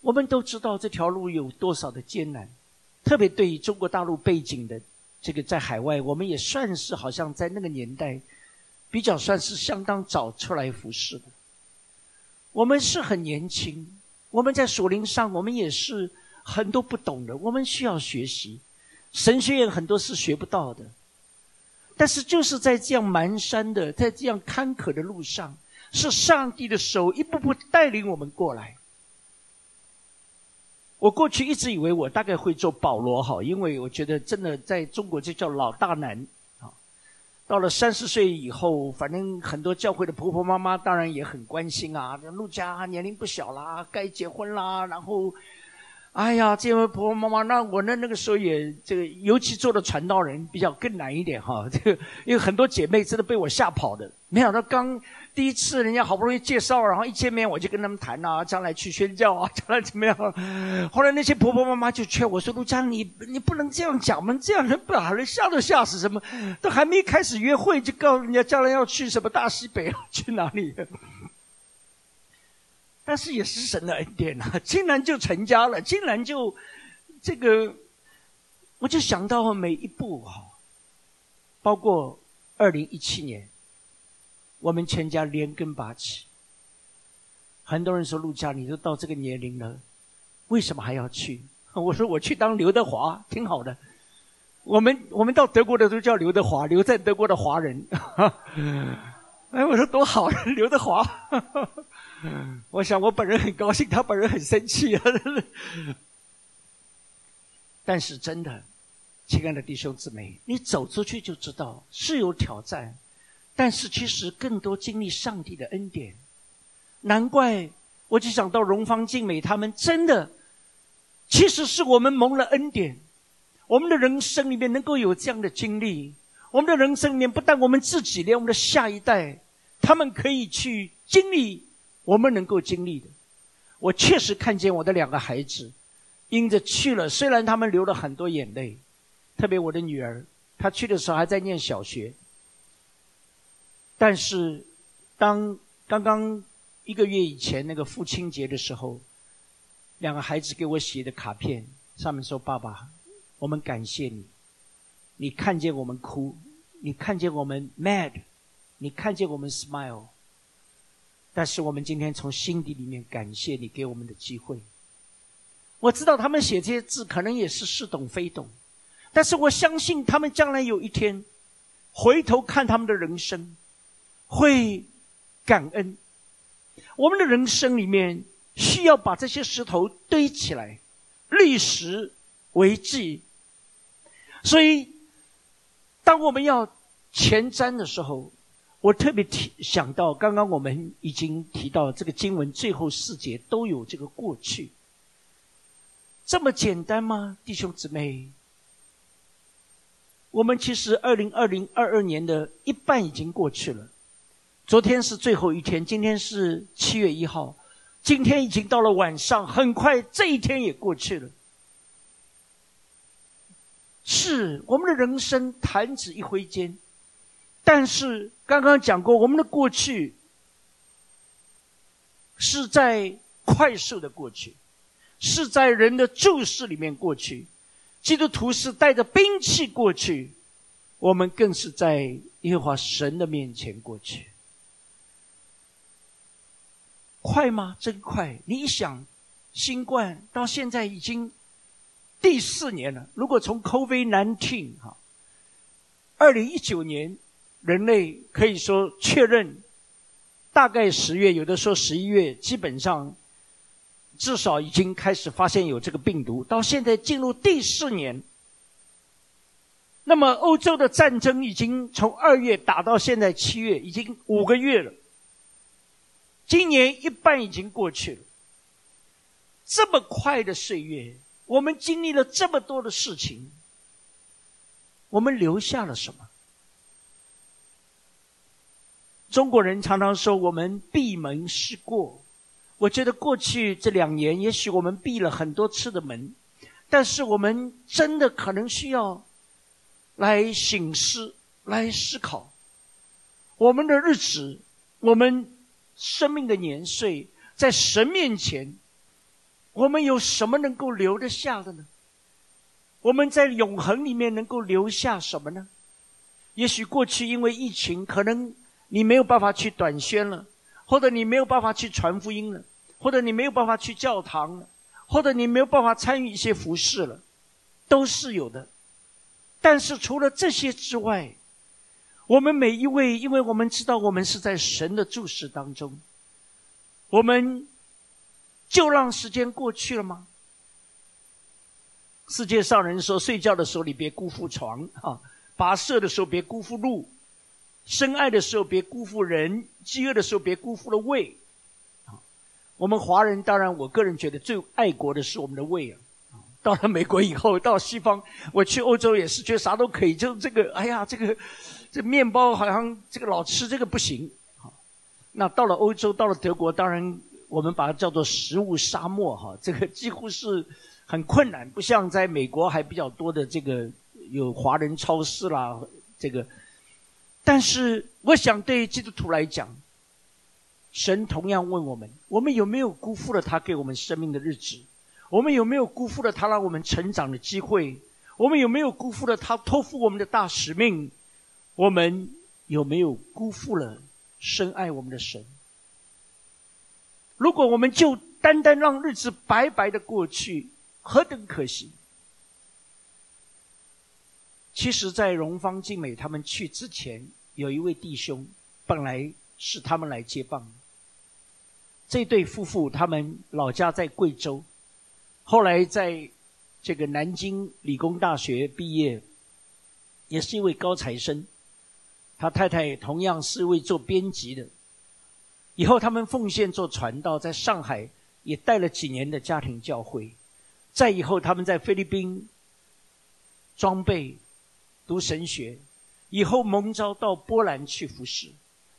我们都知道这条路有多少的艰难，特别对于中国大陆背景的这个在海外，我们也算是好像在那个年代比较算是相当早出来服侍的。我们是很年轻，我们在属灵上，我们也是。很多不懂的，我们需要学习。神学院很多是学不到的，但是就是在这样蹒跚的、在这样坎坷的路上，是上帝的手一步步带领我们过来。我过去一直以为我大概会做保罗哈，因为我觉得真的在中国这叫老大难啊。到了三十岁以后，反正很多教会的婆婆妈妈当然也很关心啊，陆家年龄不小啦，该结婚啦，然后。哎呀，这位婆婆妈妈，那我那那个时候也这个，尤其做的传道人比较更难一点哈。这个因为很多姐妹真的被我吓跑的，没想到刚第一次人家好不容易介绍，然后一见面我就跟他们谈啊，将来去宣教啊，将来怎么样？后来那些婆婆妈妈就劝我说：“陆佳，你你不能这样讲嘛，这样人把人吓都吓死，什么都还没开始约会就告诉人家将来要去什么大西北啊去哪里。[LAUGHS] ”但是也是神的恩典呐，竟然就成家了，竟然就这个，我就想到每一步哈，包括二零一七年，我们全家连根拔起。很多人说：“陆家，你都到这个年龄了，为什么还要去？” [LAUGHS] 我说：“我去当刘德华，挺好的。”我们我们到德国的都叫刘德华，留在德国的华人。[LAUGHS] 哎，我说多好，[LAUGHS] 刘德华。我想我本人很高兴，他本人很生气啊。但是真的，亲爱的弟兄姊妹，你走出去就知道是有挑战，但是其实更多经历上帝的恩典。难怪我就想到荣芳、静美他们，真的，其实是我们蒙了恩典。我们的人生里面能够有这样的经历，我们的人生里面不但我们自己，连我们的下一代，他们可以去经历我们能够经历的。我确实看见我的两个孩子，因着去了，虽然他们流了很多眼泪，特别我的女儿，她去的时候还在念小学，但是当刚刚。一个月以前，那个父亲节的时候，两个孩子给我写的卡片，上面说：“爸爸，我们感谢你，你看见我们哭，你看见我们 mad，你看见我们 smile。但是我们今天从心底里面感谢你给我们的机会。我知道他们写这些字可能也是似懂非懂，但是我相信他们将来有一天回头看他们的人生，会感恩。”我们的人生里面需要把这些石头堆起来，立石为记。所以，当我们要前瞻的时候，我特别提想到，刚刚我们已经提到这个经文最后四节都有这个过去，这么简单吗，弟兄姊妹？我们其实二零二零二二年的一半已经过去了。昨天是最后一天，今天是七月一号，今天已经到了晚上，很快这一天也过去了。是我们的人生弹指一挥间，但是刚刚讲过，我们的过去是在快速的过去，是在人的注视里面过去。基督徒是带着兵器过去，我们更是在耶和华神的面前过去。快吗？真快！你想，新冠到现在已经第四年了。如果从 COVID nineteen 哈，二零一九年人类可以说确认，大概十月，有的说十一月，基本上至少已经开始发现有这个病毒。到现在进入第四年，那么欧洲的战争已经从二月打到现在七月，已经五个月了。今年一半已经过去了，这么快的岁月，我们经历了这么多的事情，我们留下了什么？中国人常常说我们闭门思过，我觉得过去这两年，也许我们闭了很多次的门，但是我们真的可能需要来醒思、来思考我们的日子，我们。生命的年岁，在神面前，我们有什么能够留得下的呢？我们在永恒里面能够留下什么呢？也许过去因为疫情，可能你没有办法去短宣了，或者你没有办法去传福音了，或者你没有办法去教堂了，或者你没有办法参与一些服饰了，都是有的。但是除了这些之外，我们每一位，因为我们知道我们是在神的注视当中，我们就让时间过去了吗？世界上人说，睡觉的时候你别辜负床啊，跋涉的时候别辜负路，深爱的时候别辜负人，饥饿的时候别辜负了胃。啊，我们华人当然，我个人觉得最爱国的是我们的胃啊。到了美国以后，到西方，我去欧洲也是觉得啥都可以，就这个，哎呀，这个。这面包好像这个老吃这个不行，那到了欧洲，到了德国，当然我们把它叫做食物沙漠哈，这个几乎是很困难，不像在美国还比较多的这个有华人超市啦，这个，但是我想对基督徒来讲，神同样问我们：我们有没有辜负了他给我们生命的日子？我们有没有辜负了他让我们成长的机会？我们有没有辜负了他托付我们的大使命？我们有没有辜负了深爱我们的神？如果我们就单单让日子白白的过去，何等可惜！其实，在荣芳、静美他们去之前，有一位弟兄，本来是他们来接棒。这对夫妇他们老家在贵州，后来在这个南京理工大学毕业，也是一位高材生。他太太同样是位做编辑的。以后他们奉献做传道，在上海也带了几年的家庭教会。再以后，他们在菲律宾装备。读神学，以后蒙召到波兰去服侍，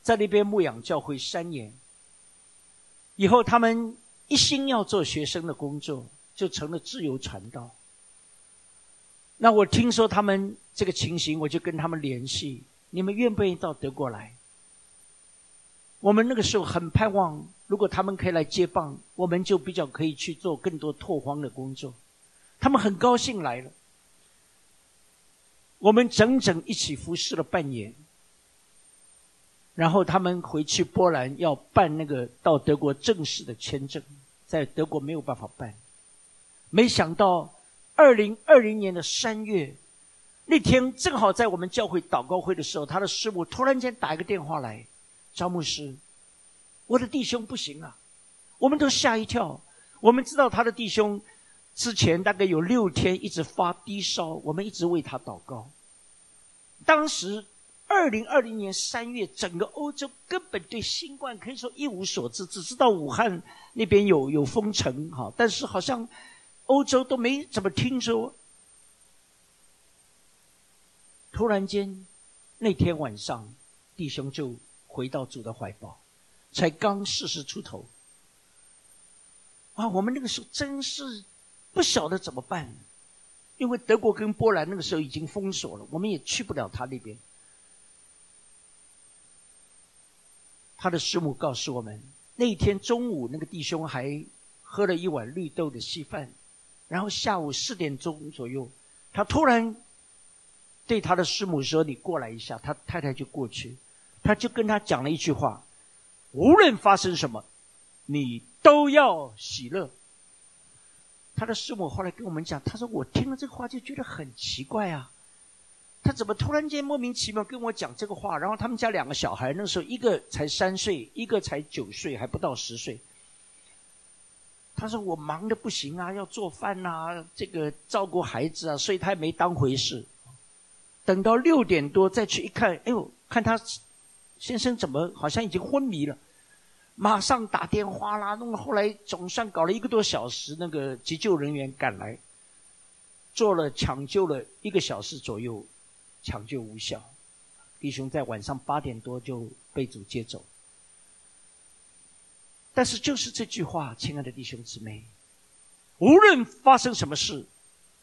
在那边牧养教会三年。以后他们一心要做学生的工作，就成了自由传道。那我听说他们这个情形，我就跟他们联系：你们愿不愿意到德国来？我们那个时候很盼望，如果他们可以来接棒，我们就比较可以去做更多拓荒的工作。他们很高兴来了。我们整整一起服侍了半年，然后他们回去波兰要办那个到德国正式的签证，在德国没有办法办。没想到二零二零年的三月那天，正好在我们教会祷告会的时候，他的师母突然间打一个电话来：“张牧师，我的弟兄不行啊！”我们都吓一跳。我们知道他的弟兄之前大概有六天一直发低烧，我们一直为他祷告。当时，二零二零年三月，整个欧洲根本对新冠可以说一无所知，只知道武汉那边有有封城哈，但是好像欧洲都没怎么听说。突然间，那天晚上，弟兄就回到主的怀抱，才刚四十出头。啊，我们那个时候真是不晓得怎么办。因为德国跟波兰那个时候已经封锁了，我们也去不了他那边。他的师母告诉我们，那天中午，那个弟兄还喝了一碗绿豆的稀饭，然后下午四点钟左右，他突然对他的师母说：“你过来一下。”他太太就过去，他就跟他讲了一句话：“无论发生什么，你都要喜乐。”他的师母后来跟我们讲，他说：“我听了这个话就觉得很奇怪啊，他怎么突然间莫名其妙跟我讲这个话？然后他们家两个小孩那时候一个才三岁，一个才九岁，还不到十岁。他说我忙的不行啊，要做饭呐，这个照顾孩子啊，所以他也没当回事。等到六点多再去一看，哎呦，看他先生怎么好像已经昏迷了。”马上打电话啦，弄后来总算搞了一个多小时，那个急救人员赶来，做了抢救了一个小时左右，抢救无效，弟兄在晚上八点多就被主接走。但是就是这句话，亲爱的弟兄姊妹，无论发生什么事，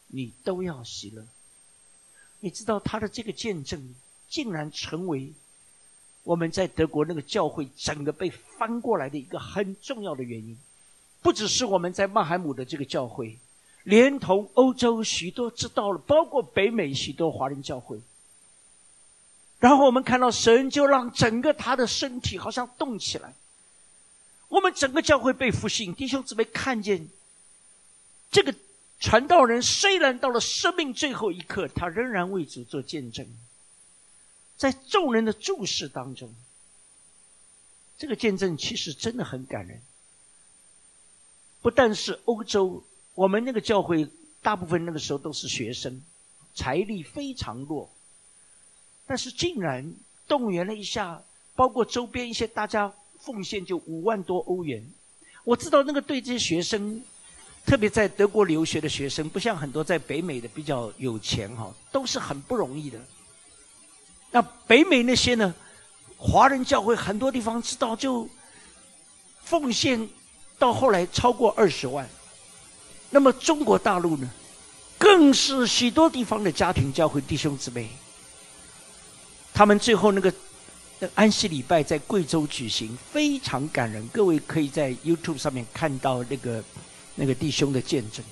你都要喜乐。你知道他的这个见证，竟然成为。我们在德国那个教会整个被翻过来的一个很重要的原因，不只是我们在曼海姆的这个教会，连同欧洲许多知道了，包括北美许多华人教会。然后我们看到神就让整个他的身体好像动起来，我们整个教会被复兴，弟兄姊妹看见这个传道人虽然到了生命最后一刻，他仍然为主做见证。在众人的注视当中，这个见证其实真的很感人。不但是欧洲，我们那个教会大部分那个时候都是学生，财力非常弱，但是竟然动员了一下，包括周边一些大家奉献就五万多欧元。我知道那个对这些学生，特别在德国留学的学生，不像很多在北美的比较有钱哈，都是很不容易的。那北美那些呢？华人教会很多地方知道，就奉献到后来超过二十万。那么中国大陆呢，更是许多地方的家庭教会弟兄姊妹，他们最后那个安息礼拜在贵州举行，非常感人。各位可以在 YouTube 上面看到那个那个弟兄的见证。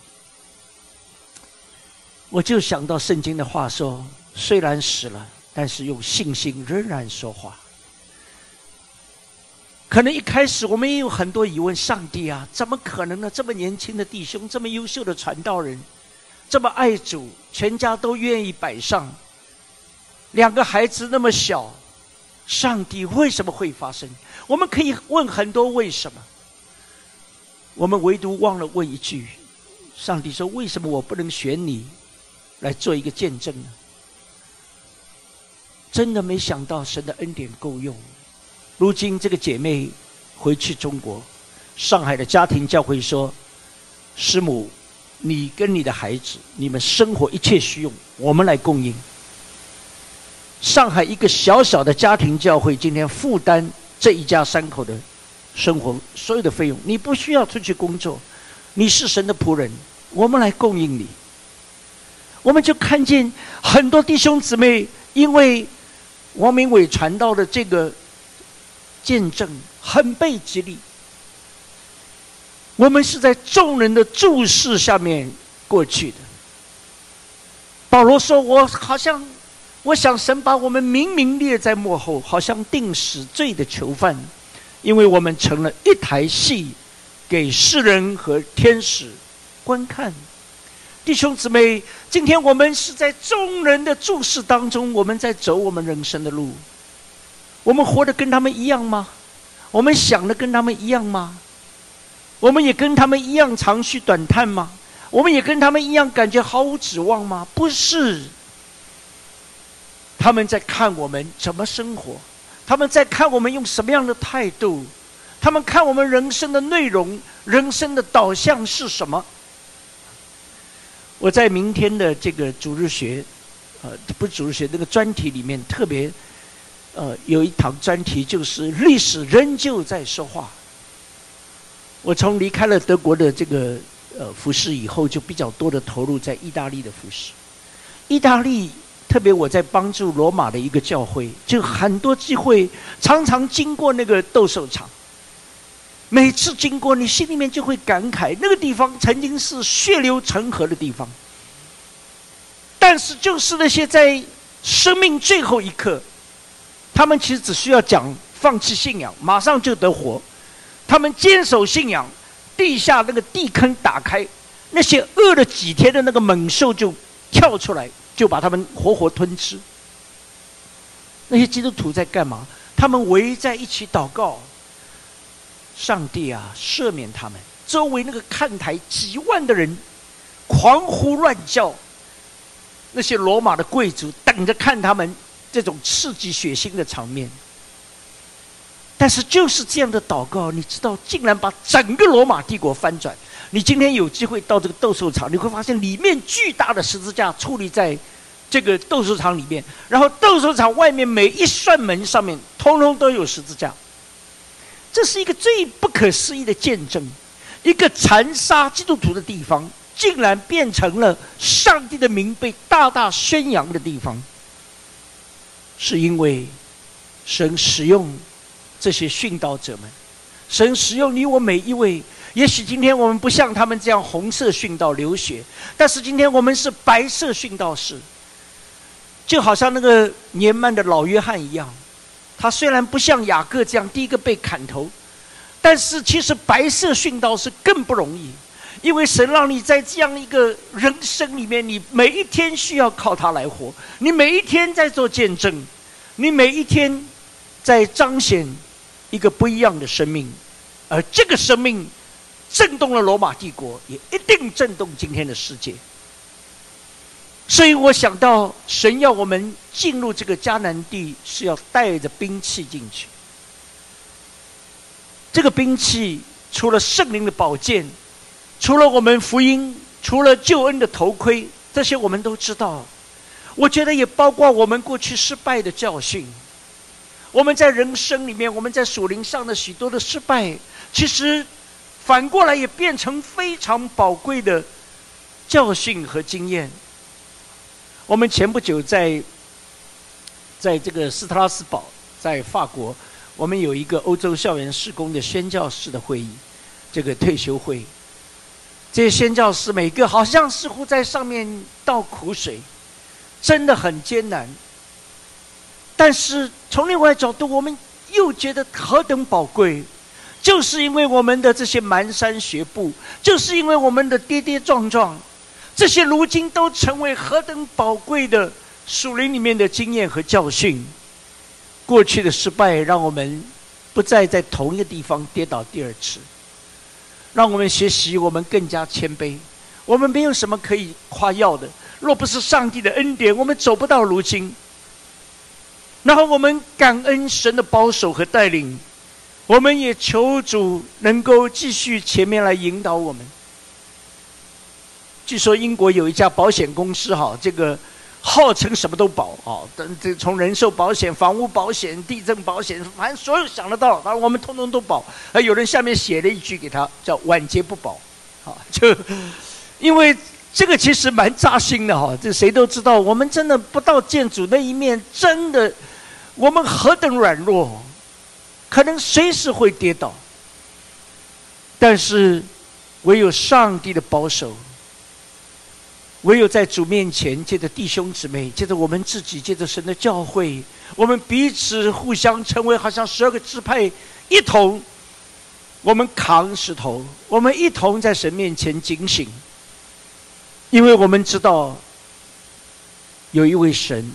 我就想到圣经的话说：虽然死了。但是用信心仍然说话。可能一开始我们也有很多疑问：上帝啊，怎么可能呢？这么年轻的弟兄，这么优秀的传道人，这么爱主，全家都愿意摆上，两个孩子那么小，上帝为什么会发生？我们可以问很多为什么，我们唯独忘了问一句：上帝说，为什么我不能选你来做一个见证呢？真的没想到神的恩典够用。如今这个姐妹回去中国，上海的家庭教会说：“师母，你跟你的孩子，你们生活一切需用，我们来供应。”上海一个小小的家庭教会今天负担这一家三口的生活所有的费用，你不需要出去工作，你是神的仆人，我们来供应你。我们就看见很多弟兄姊妹因为。王明伟传道的这个见证很被激励。我们是在众人的注视下面过去的。保罗说：“我好像，我想神把我们明明列在幕后，好像定死罪的囚犯，因为我们成了一台戏，给世人和天使观看。”弟兄姊妹，今天我们是在众人的注视当中，我们在走我们人生的路。我们活得跟他们一样吗？我们想的跟他们一样吗？我们也跟他们一样长吁短叹吗？我们也跟他们一样感觉毫无指望吗？不是。他们在看我们怎么生活，他们在看我们用什么样的态度，他们看我们人生的内容、人生的导向是什么。我在明天的这个主日学，呃，不是主日学那个专题里面，特别，呃，有一堂专题就是历史仍旧在说话。我从离开了德国的这个呃服饰以后，就比较多的投入在意大利的服饰。意大利，特别我在帮助罗马的一个教会，就很多机会，常常经过那个斗兽场。每次经过，你心里面就会感慨，那个地方曾经是血流成河的地方。但是，就是那些在生命最后一刻，他们其实只需要讲放弃信仰，马上就得活。他们坚守信仰，地下那个地坑打开，那些饿了几天的那个猛兽就跳出来，就把他们活活吞吃。那些基督徒在干嘛？他们围在一起祷告。上帝啊，赦免他们！周围那个看台几万的人狂呼乱叫，那些罗马的贵族等着看他们这种刺激血腥的场面。但是就是这样的祷告，你知道，竟然把整个罗马帝国翻转。你今天有机会到这个斗兽场，你会发现里面巨大的十字架矗立在这个斗兽场里面，然后斗兽场外面每一扇门上面通通都有十字架。这是一个最不可思议的见证，一个残杀基督徒的地方，竟然变成了上帝的名被大大宣扬的地方。是因为神使用这些殉道者们，神使用你我每一位。也许今天我们不像他们这样红色殉道流血，但是今天我们是白色殉道士，就好像那个年迈的老约翰一样。他虽然不像雅各这样第一个被砍头，但是其实白色殉道是更不容易，因为神让你在这样一个人生里面，你每一天需要靠他来活，你每一天在做见证，你每一天在彰显一个不一样的生命，而这个生命震动了罗马帝国，也一定震动今天的世界。所以我想到，神要我们进入这个迦南地，是要带着兵器进去。这个兵器除了圣灵的宝剑，除了我们福音，除了救恩的头盔，这些我们都知道。我觉得也包括我们过去失败的教训。我们在人生里面，我们在属灵上的许多的失败，其实反过来也变成非常宝贵的教训和经验。我们前不久在，在这个斯特拉斯堡，在法国，我们有一个欧洲校园施工的宣教士的会议，这个退休会。这些宣教士每个好像似乎在上面倒苦水，真的很艰难。但是从另外角度，我们又觉得何等宝贵，就是因为我们的这些蹒跚学步，就是因为我们的跌跌撞撞，这些如今都成为何等宝贵的属灵里面的经验和教训。过去的失败，让我们不再在同一个地方跌倒第二次，让我们学习，我们更加谦卑。我们没有什么可以夸耀的，若不是上帝的恩典，我们走不到如今。然后我们感恩神的保守和带领，我们也求主能够继续前面来引导我们。据说英国有一家保险公司，哈，这个号称什么都保，啊，等这从人寿保险、房屋保险、地震保险，反正所有想得到，当然我们通通都保。啊，有人下面写了一句给他，叫“晚节不保”，啊，[LAUGHS] 就因为这个其实蛮扎心的，哈，这谁都知道，我们真的不到建筑那一面，真的。我们何等软弱，可能随时会跌倒。但是，唯有上帝的保守，唯有在主面前，借着弟兄姊妹，借着我们自己，借着神的教会，我们彼此互相成为好像十二个支派一同，我们扛石头，我们一同在神面前警醒，因为我们知道有一位神。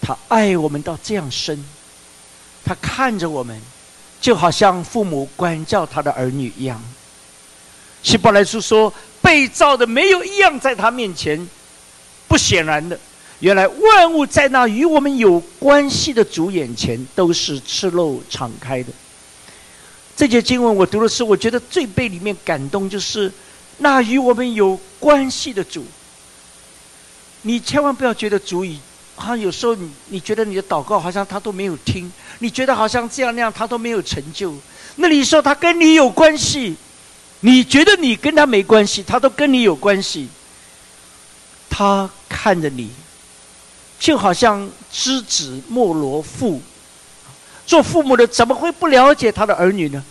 他爱我们到这样深，他看着我们，就好像父母管教他的儿女一样。希伯来书说：“被造的没有一样在他面前不显然的。原来万物在那与我们有关系的主眼前都是赤露敞开的。”这节经文我读的是，我觉得最被里面感动，就是那与我们有关系的主。你千万不要觉得主已。好像有时候你你觉得你的祷告好像他都没有听，你觉得好像这样那样他都没有成就。那你说他跟你有关系，你觉得你跟他没关系，他都跟你有关系。他看着你，就好像知子莫罗父，做父母的怎么会不了解他的儿女呢？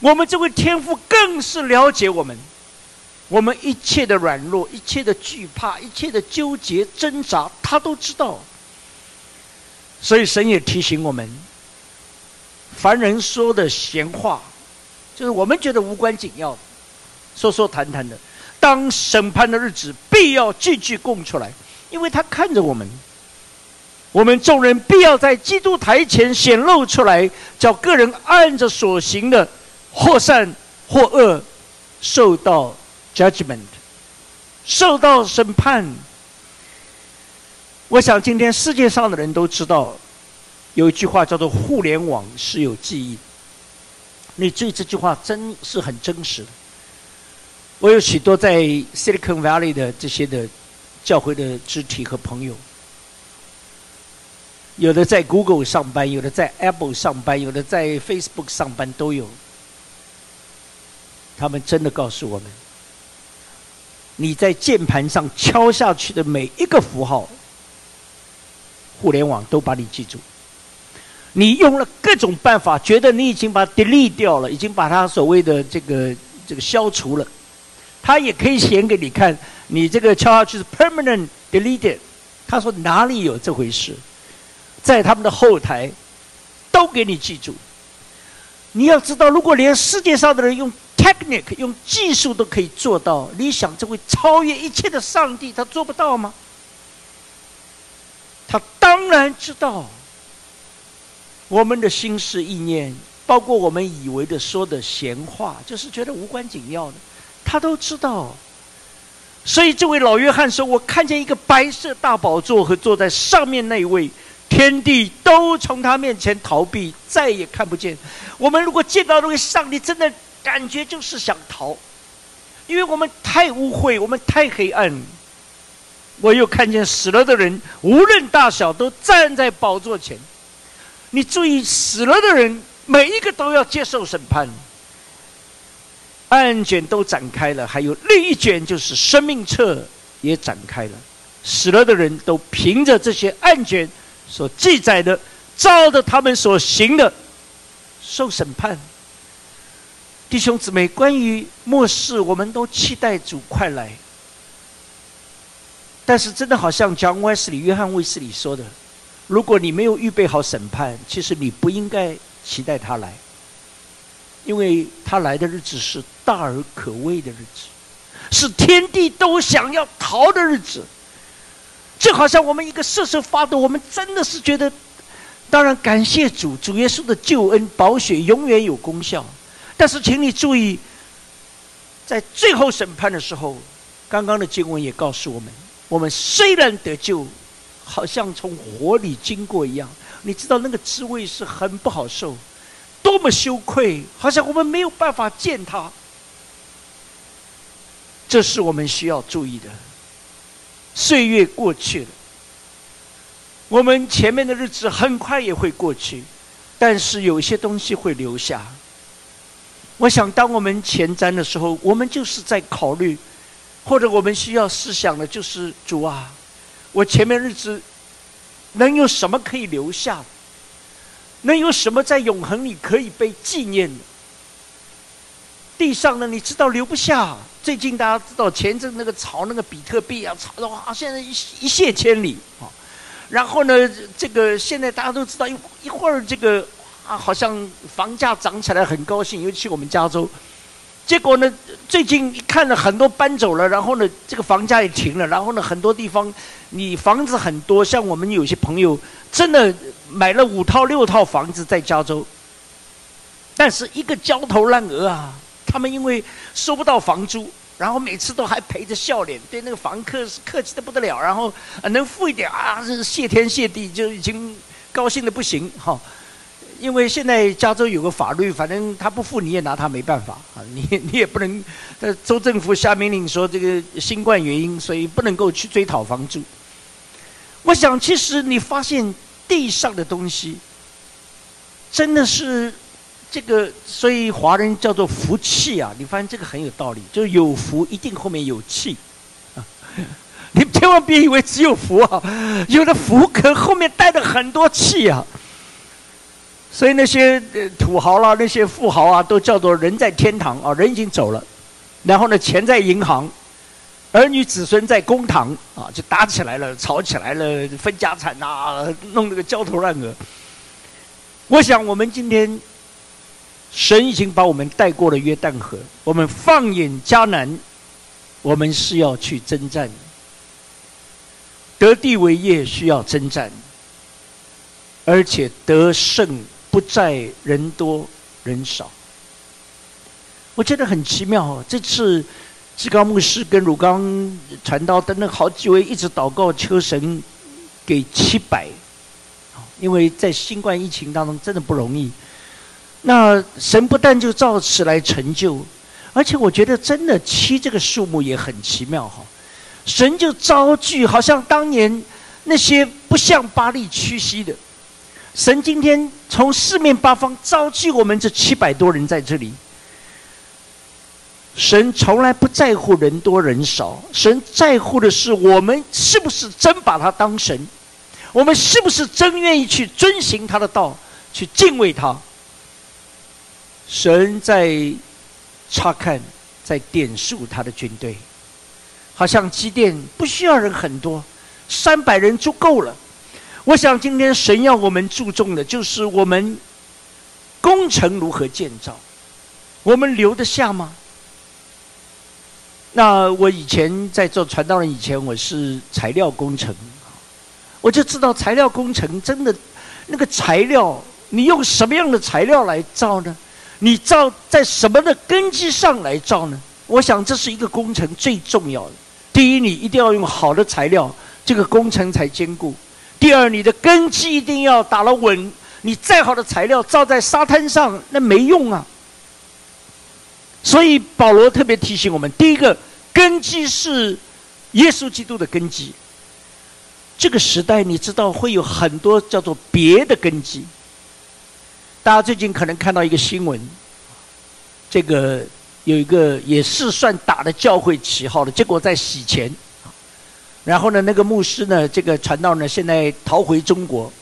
我们这位天父更是了解我们。我们一切的软弱，一切的惧怕，一切的纠结挣扎，他都知道。所以神也提醒我们：凡人说的闲话，就是我们觉得无关紧要，说说谈谈的。当审判的日子，必要句句供出来，因为他看着我们。我们众人必要在基督台前显露出来，叫个人按着所行的，或善或恶，受到。Judgment，受到审判。我想今天世界上的人都知道，有一句话叫做“互联网是有记忆”。你注意这句话真是很真实。我有许多在 Silicon Valley 的这些的教会的肢体和朋友，有的在 Google 上班，有的在 Apple 上班，有的在 Facebook 上班，都有。他们真的告诉我们。你在键盘上敲下去的每一个符号，互联网都把你记住。你用了各种办法，觉得你已经把 delete 掉了，已经把它所谓的这个这个消除了，他也可以显给你看，你这个敲下去是 permanent deleted。他说哪里有这回事？在他们的后台都给你记住。你要知道，如果连世界上的人用。Technique 用技术都可以做到，你想这位超越一切的上帝，他做不到吗？他当然知道我们的心思意念，包括我们以为的说的闲话，就是觉得无关紧要的，他都知道。所以这位老约翰说：“我看见一个白色大宝座和坐在上面那位，天地都从他面前逃避，再也看不见。我们如果见到那位上帝，真的。”感觉就是想逃，因为我们太污秽，我们太黑暗。我又看见死了的人，无论大小，都站在宝座前。你注意，死了的人每一个都要接受审判。案卷都展开了，还有另一卷，就是生命册也展开了。死了的人都凭着这些案卷所记载的，照着他们所行的受审判。弟兄姊妹，关于末世，我们都期待主快来。但是，真的好像讲威斯里约翰卫斯理说的，如果你没有预备好审判，其实你不应该期待他来，因为他来的日子是大而可畏的日子，是天地都想要逃的日子。就好像我们一个瑟瑟发抖，我们真的是觉得，当然感谢主，主耶稣的救恩宝血永远有功效。但是，请你注意，在最后审判的时候，刚刚的经文也告诉我们：我们虽然得救，好像从火里经过一样。你知道那个滋味是很不好受，多么羞愧，好像我们没有办法见他。这是我们需要注意的。岁月过去了，我们前面的日子很快也会过去，但是有些东西会留下。我想，当我们前瞻的时候，我们就是在考虑，或者我们需要思想的，就是主啊，我前面日子能有什么可以留下？能有什么在永恒里可以被纪念的？地上呢？你知道留不下。最近大家知道前阵那个炒那个比特币啊，炒的哇，现在一一泻千里啊。然后呢，这个现在大家都知道，一一会儿这个啊，好像房价涨起来很高兴，尤其我们加州。结果呢，最近看了很多搬走了，然后呢，这个房价也停了。然后呢，很多地方你房子很多，像我们有些朋友真的买了五套六套房子在加州，但是一个焦头烂额啊。他们因为收不到房租，然后每次都还陪着笑脸，对那个房客是客气的不得了，然后能付一点啊，谢天谢地，就已经高兴的不行哈。因为现在加州有个法律，反正他不付你也拿他没办法啊，[LAUGHS] 你你也不能，呃，州政府下命令说这个新冠原因，所以不能够去追讨房租。我想，其实你发现地上的东西，真的是。这个，所以华人叫做福气啊！你发现这个很有道理，就是有福一定后面有气，啊，[LAUGHS] 你千万别以为只有福啊，有的福可后面带着很多气啊。所以那些土豪啦，那些富豪啊，都叫做人在天堂啊，人已经走了，然后呢，钱在银行，儿女子孙在公堂啊，就打起来了，吵起来了，分家产呐，弄那个焦头烂额。我想我们今天。神已经把我们带过了约旦河，我们放眼迦南，我们是要去征战，得地为业需要征战，而且得胜不在人多人少。我觉得很奇妙哦，这次志高牧师跟鲁刚传道等等好几位一直祷告求神给七百，因为在新冠疫情当中真的不容易。那神不但就照此来成就，而且我觉得真的七这个数目也很奇妙哈。神就招聚，好像当年那些不向巴利屈膝的，神今天从四面八方召集我们这七百多人在这里。神从来不在乎人多人少，神在乎的是我们是不是真把他当神，我们是不是真愿意去遵行他的道，去敬畏他。神在查看，在点数他的军队，好像基甸不需要人很多，三百人足够了。我想今天神要我们注重的就是我们工程如何建造，我们留得下吗？那我以前在做传道人以前，我是材料工程，我就知道材料工程真的那个材料，你用什么样的材料来造呢？你造在什么的根基上来造呢？我想这是一个工程最重要的。第一，你一定要用好的材料，这个工程才坚固；第二，你的根基一定要打了稳。你再好的材料造在沙滩上，那没用啊。所以保罗特别提醒我们：第一个根基是耶稣基督的根基。这个时代你知道会有很多叫做别的根基。大家最近可能看到一个新闻，这个有一个也是算打了教会旗号的，结果在洗钱，然后呢，那个牧师呢，这个传道呢，现在逃回中国，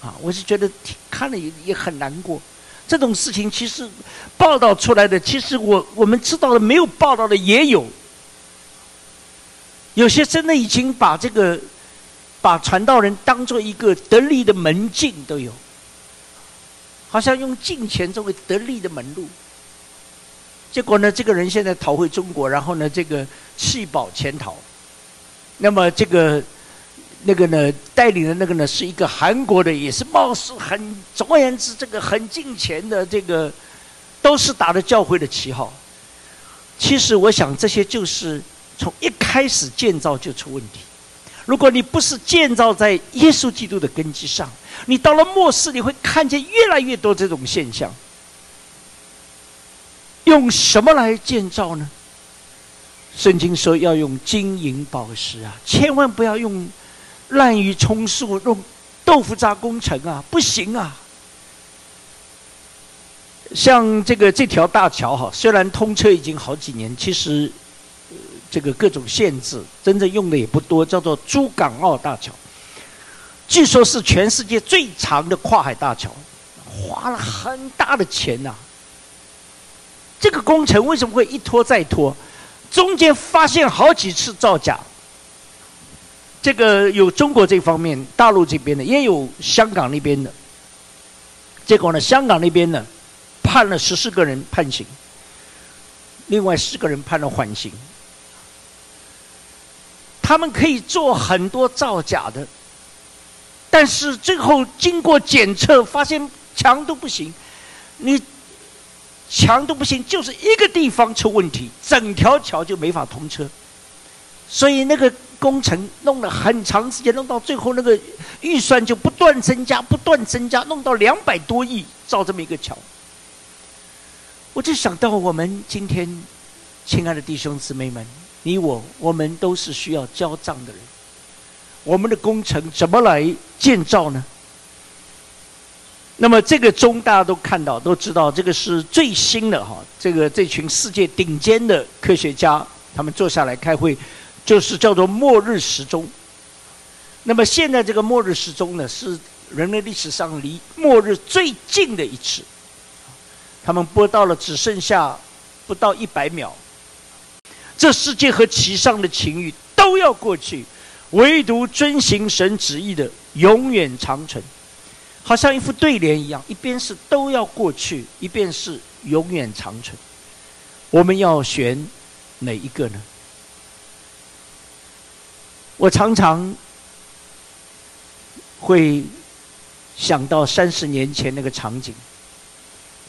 啊，我是觉得看了也也很难过。这种事情其实报道出来的，其实我我们知道的没有报道的也有，有些真的已经把这个。把传道人当做一个得力的门径都有，好像用金钱作为得力的门路。结果呢，这个人现在逃回中国，然后呢，这个弃保潜逃。那么这个那个呢，带领的那个呢，是一个韩国的，也是貌似很，总而言之，这个很近钱的，这个都是打着教会的旗号。其实我想，这些就是从一开始建造就出问题。如果你不是建造在耶稣基督的根基上，你到了末世，你会看见越来越多这种现象。用什么来建造呢？圣经说要用金银宝石啊，千万不要用滥竽充数、用豆腐渣工程啊，不行啊！像这个这条大桥哈，虽然通车已经好几年，其实。这个各种限制，真正用的也不多，叫做珠港澳大桥。据说是全世界最长的跨海大桥，花了很大的钱呐。这个工程为什么会一拖再拖？中间发现好几次造假。这个有中国这方面，大陆这边的，也有香港那边的。结果呢，香港那边呢，判了十四个人判刑，另外四个人判了缓刑。他们可以做很多造假的，但是最后经过检测发现墙都不行，你墙都不行，就是一个地方出问题，整条桥就没法通车。所以那个工程弄了很长时间，弄到最后那个预算就不断增加，不断增加，弄到两百多亿造这么一个桥。我就想到我们今天，亲爱的弟兄姊妹们。你我，我们都是需要交账的人。我们的工程怎么来建造呢？那么这个钟大家都看到，都知道，这个是最新的哈。这个这群世界顶尖的科学家，他们坐下来开会，就是叫做末日时钟。那么现在这个末日时钟呢，是人类历史上离末日最近的一次。他们播到了只剩下不到一百秒。这世界和其上的情欲都要过去，唯独遵行神旨意的永远长存，好像一副对联一样，一边是都要过去，一边是永远长存。我们要选哪一个呢？我常常会想到三十年前那个场景，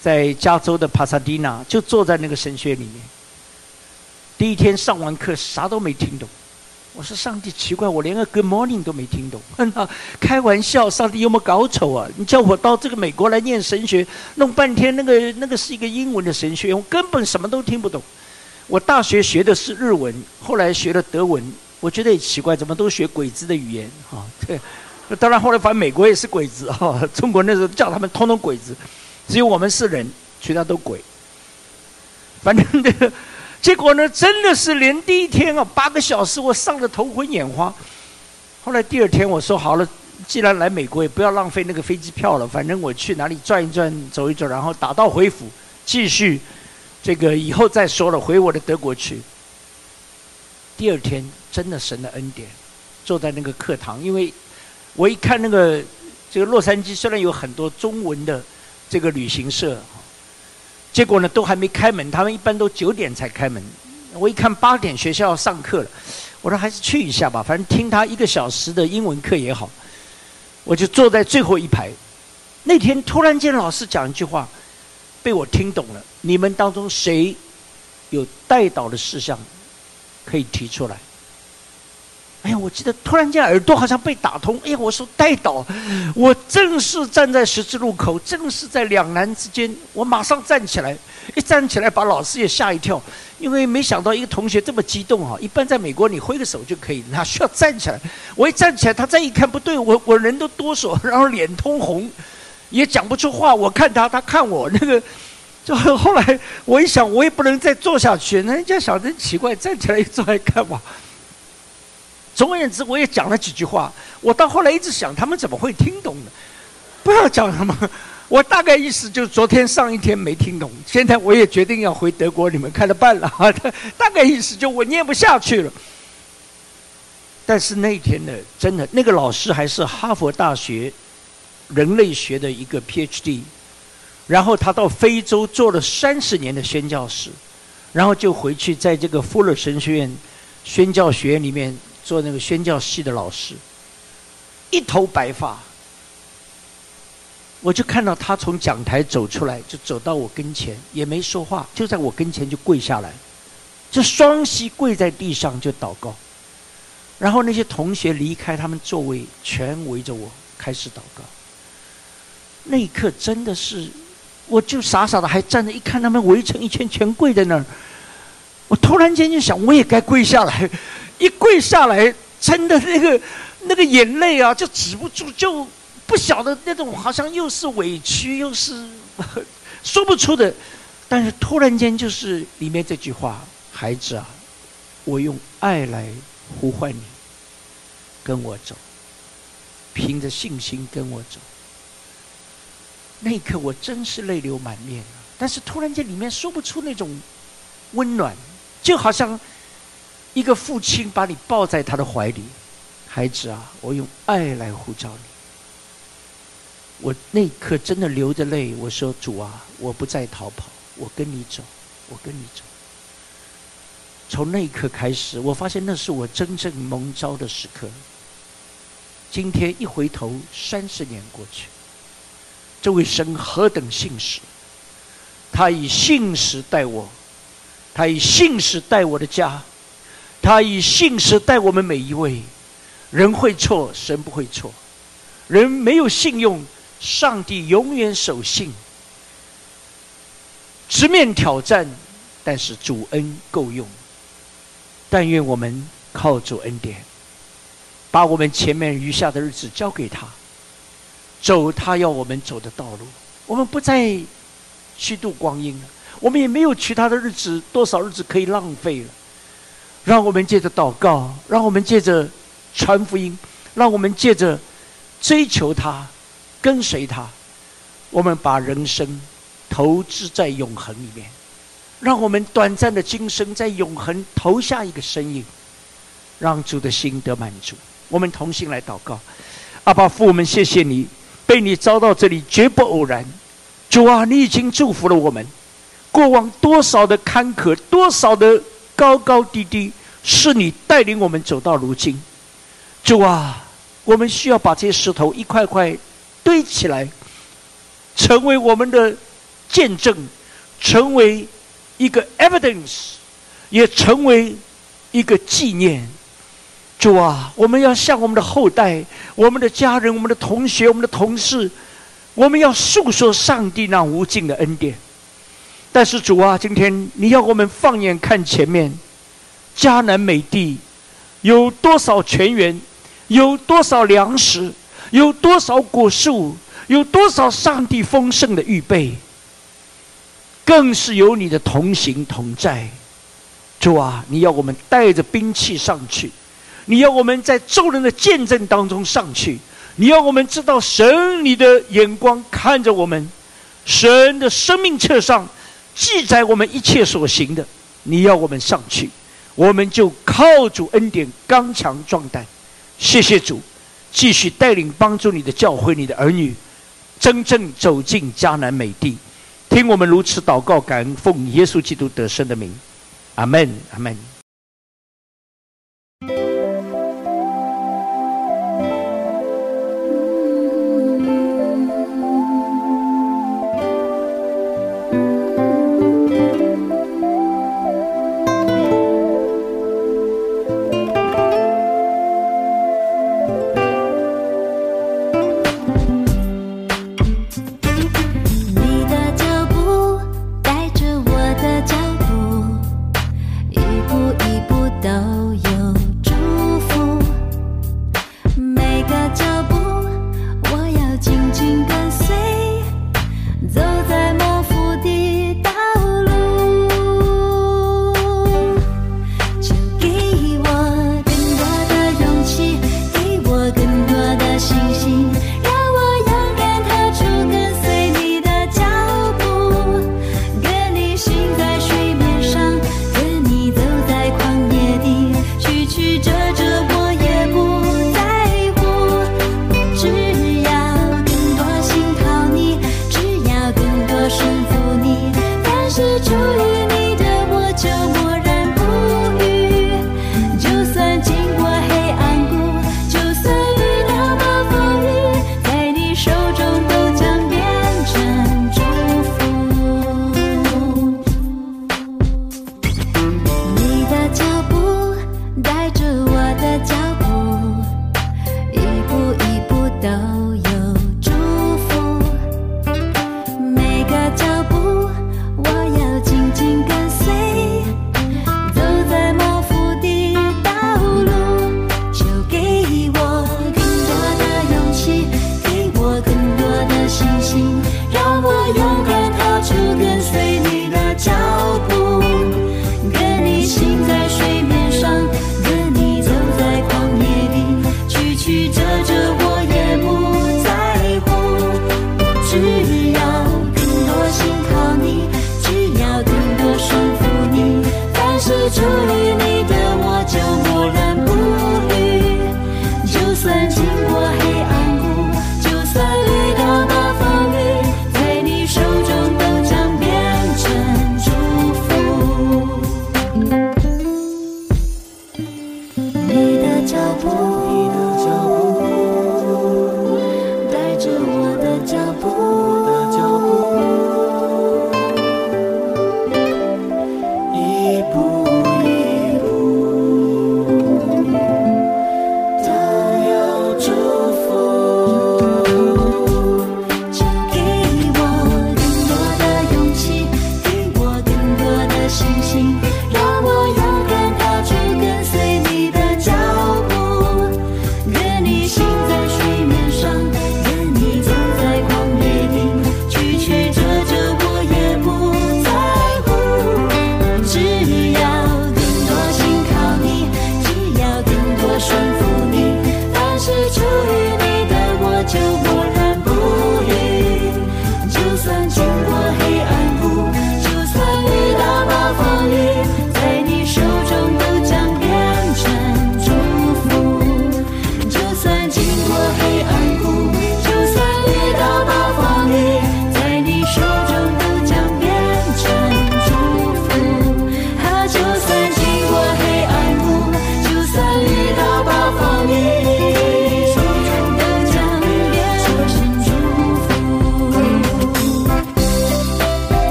在加州的帕萨迪纳，就坐在那个神学里面。第一天上完课，啥都没听懂。我说：“上帝奇怪，我连个 Good morning 都没听懂。[LAUGHS] ”开玩笑，上帝有没有搞丑啊？你叫我到这个美国来念神学，弄半天那个那个是一个英文的神学，我根本什么都听不懂。我大学学的是日文，后来学了德文，我觉得也奇怪，怎么都学鬼子的语言？哈，对。当然后来反正美国也是鬼子哈，[LAUGHS] 中国那时候叫他们通通鬼子，只有我们是人，其他都鬼。反正这个。结果呢，真的是连第一天啊，八个小时我上的头昏眼花。后来第二天我说好了，既然来美国，也不要浪费那个飞机票了，反正我去哪里转一转、走一走，然后打道回府，继续这个以后再说了，回我的德国去。第二天真的神的恩典，坐在那个课堂，因为我一看那个这个洛杉矶虽然有很多中文的这个旅行社。结果呢，都还没开门。他们一般都九点才开门。我一看八点学校要上课了，我说还是去一下吧，反正听他一个小时的英文课也好。我就坐在最后一排。那天突然间老师讲一句话，被我听懂了。你们当中谁有带导的事项，可以提出来？哎呀，我记得突然间耳朵好像被打通。哎呀，我说带倒，我正是站在十字路口，正是在两难之间。我马上站起来，一站起来把老师也吓一跳，因为没想到一个同学这么激动哈。一般在美国你挥个手就可以，哪需要站起来？我一站起来，他再一看不对，我我人都哆嗦，[LAUGHS] 然后脸通红，也讲不出话。我看他，他看我，[LAUGHS] 那个就后来我一想，我也不能再坐下去，人家想真奇怪，站起来一坐来看我。总而言之，我也讲了几句话。我到后来一直想，他们怎么会听懂呢？不要讲什么，我大概意思就是昨天上一天没听懂，现在我也决定要回德国，你们看着办了。[LAUGHS] 大概意思就我念不下去了。但是那一天呢，真的那个老师还是哈佛大学人类学的一个 PhD，然后他到非洲做了三十年的宣教士，然后就回去在这个富勒神学院宣教学里面做那个宣教系的老师，一头白发。我就看到他从讲台走出来，就走到我跟前，也没说话，就在我跟前就跪下来，就双膝跪在地上就祷告。然后那些同学离开他们座位，全围着我开始祷告。那一刻真的是，我就傻傻的还站着，一看他们围成一圈，全跪在那儿。我突然间就想，我也该跪下来。一跪下来，真的那个那个眼泪啊，就止不住，就不晓得那种好像又是委屈，又是 [LAUGHS] 说不出的。但是突然间就是里面这句话：“孩子啊，我用爱来。”呼唤你，跟我走，凭着信心跟我走。那一刻，我真是泪流满面啊！但是突然间，里面说不出那种温暖，就好像一个父亲把你抱在他的怀里，孩子啊，我用爱来呼召你。我那一刻真的流着泪，我说：“主啊，我不再逃跑，我跟你走，我跟你走。”从那一刻开始，我发现那是我真正蒙召的时刻。今天一回头，三十年过去，这位神何等信实！他以信实待我，他以信实待我的家，他以信实待我们每一位。人会错，神不会错；人没有信用，上帝永远守信。直面挑战，但是主恩够用。但愿我们靠主恩典，把我们前面余下的日子交给他，走他要我们走的道路。我们不再虚度光阴了，我们也没有其他的日子，多少日子可以浪费了。让我们借着祷告，让我们借着传福音，让我们借着追求他，跟随他，我们把人生投资在永恒里面。让我们短暂的今生在永恒投下一个身影，让主的心得满足。我们同心来祷告，阿爸父，我们谢谢你，被你招到这里绝不偶然。主啊，你已经祝福了我们。过往多少的坎坷，多少的高高低低，是你带领我们走到如今。主啊，我们需要把这些石头一块块堆起来，成为我们的见证，成为。一个 evidence，也成为一个纪念。主啊，我们要向我们的后代、我们的家人、我们的同学、我们的同事，我们要诉说上帝那无尽的恩典。但是主啊，今天你要我们放眼看前面，迦南美地有多少泉源，有多少粮食，有多少果树，有多少上帝丰盛的预备。更是有你的同行同在，主啊，你要我们带着兵器上去，你要我们在众人的见证当中上去，你要我们知道神你的眼光看着我们，神的生命册上记载我们一切所行的，你要我们上去，我们就靠主恩典刚强壮胆，谢谢主，继续带领帮助你的教会你的儿女，真正走进迦南美地。听我们如此祷告，感恩奉耶稣基督得胜的名，阿门，阿门。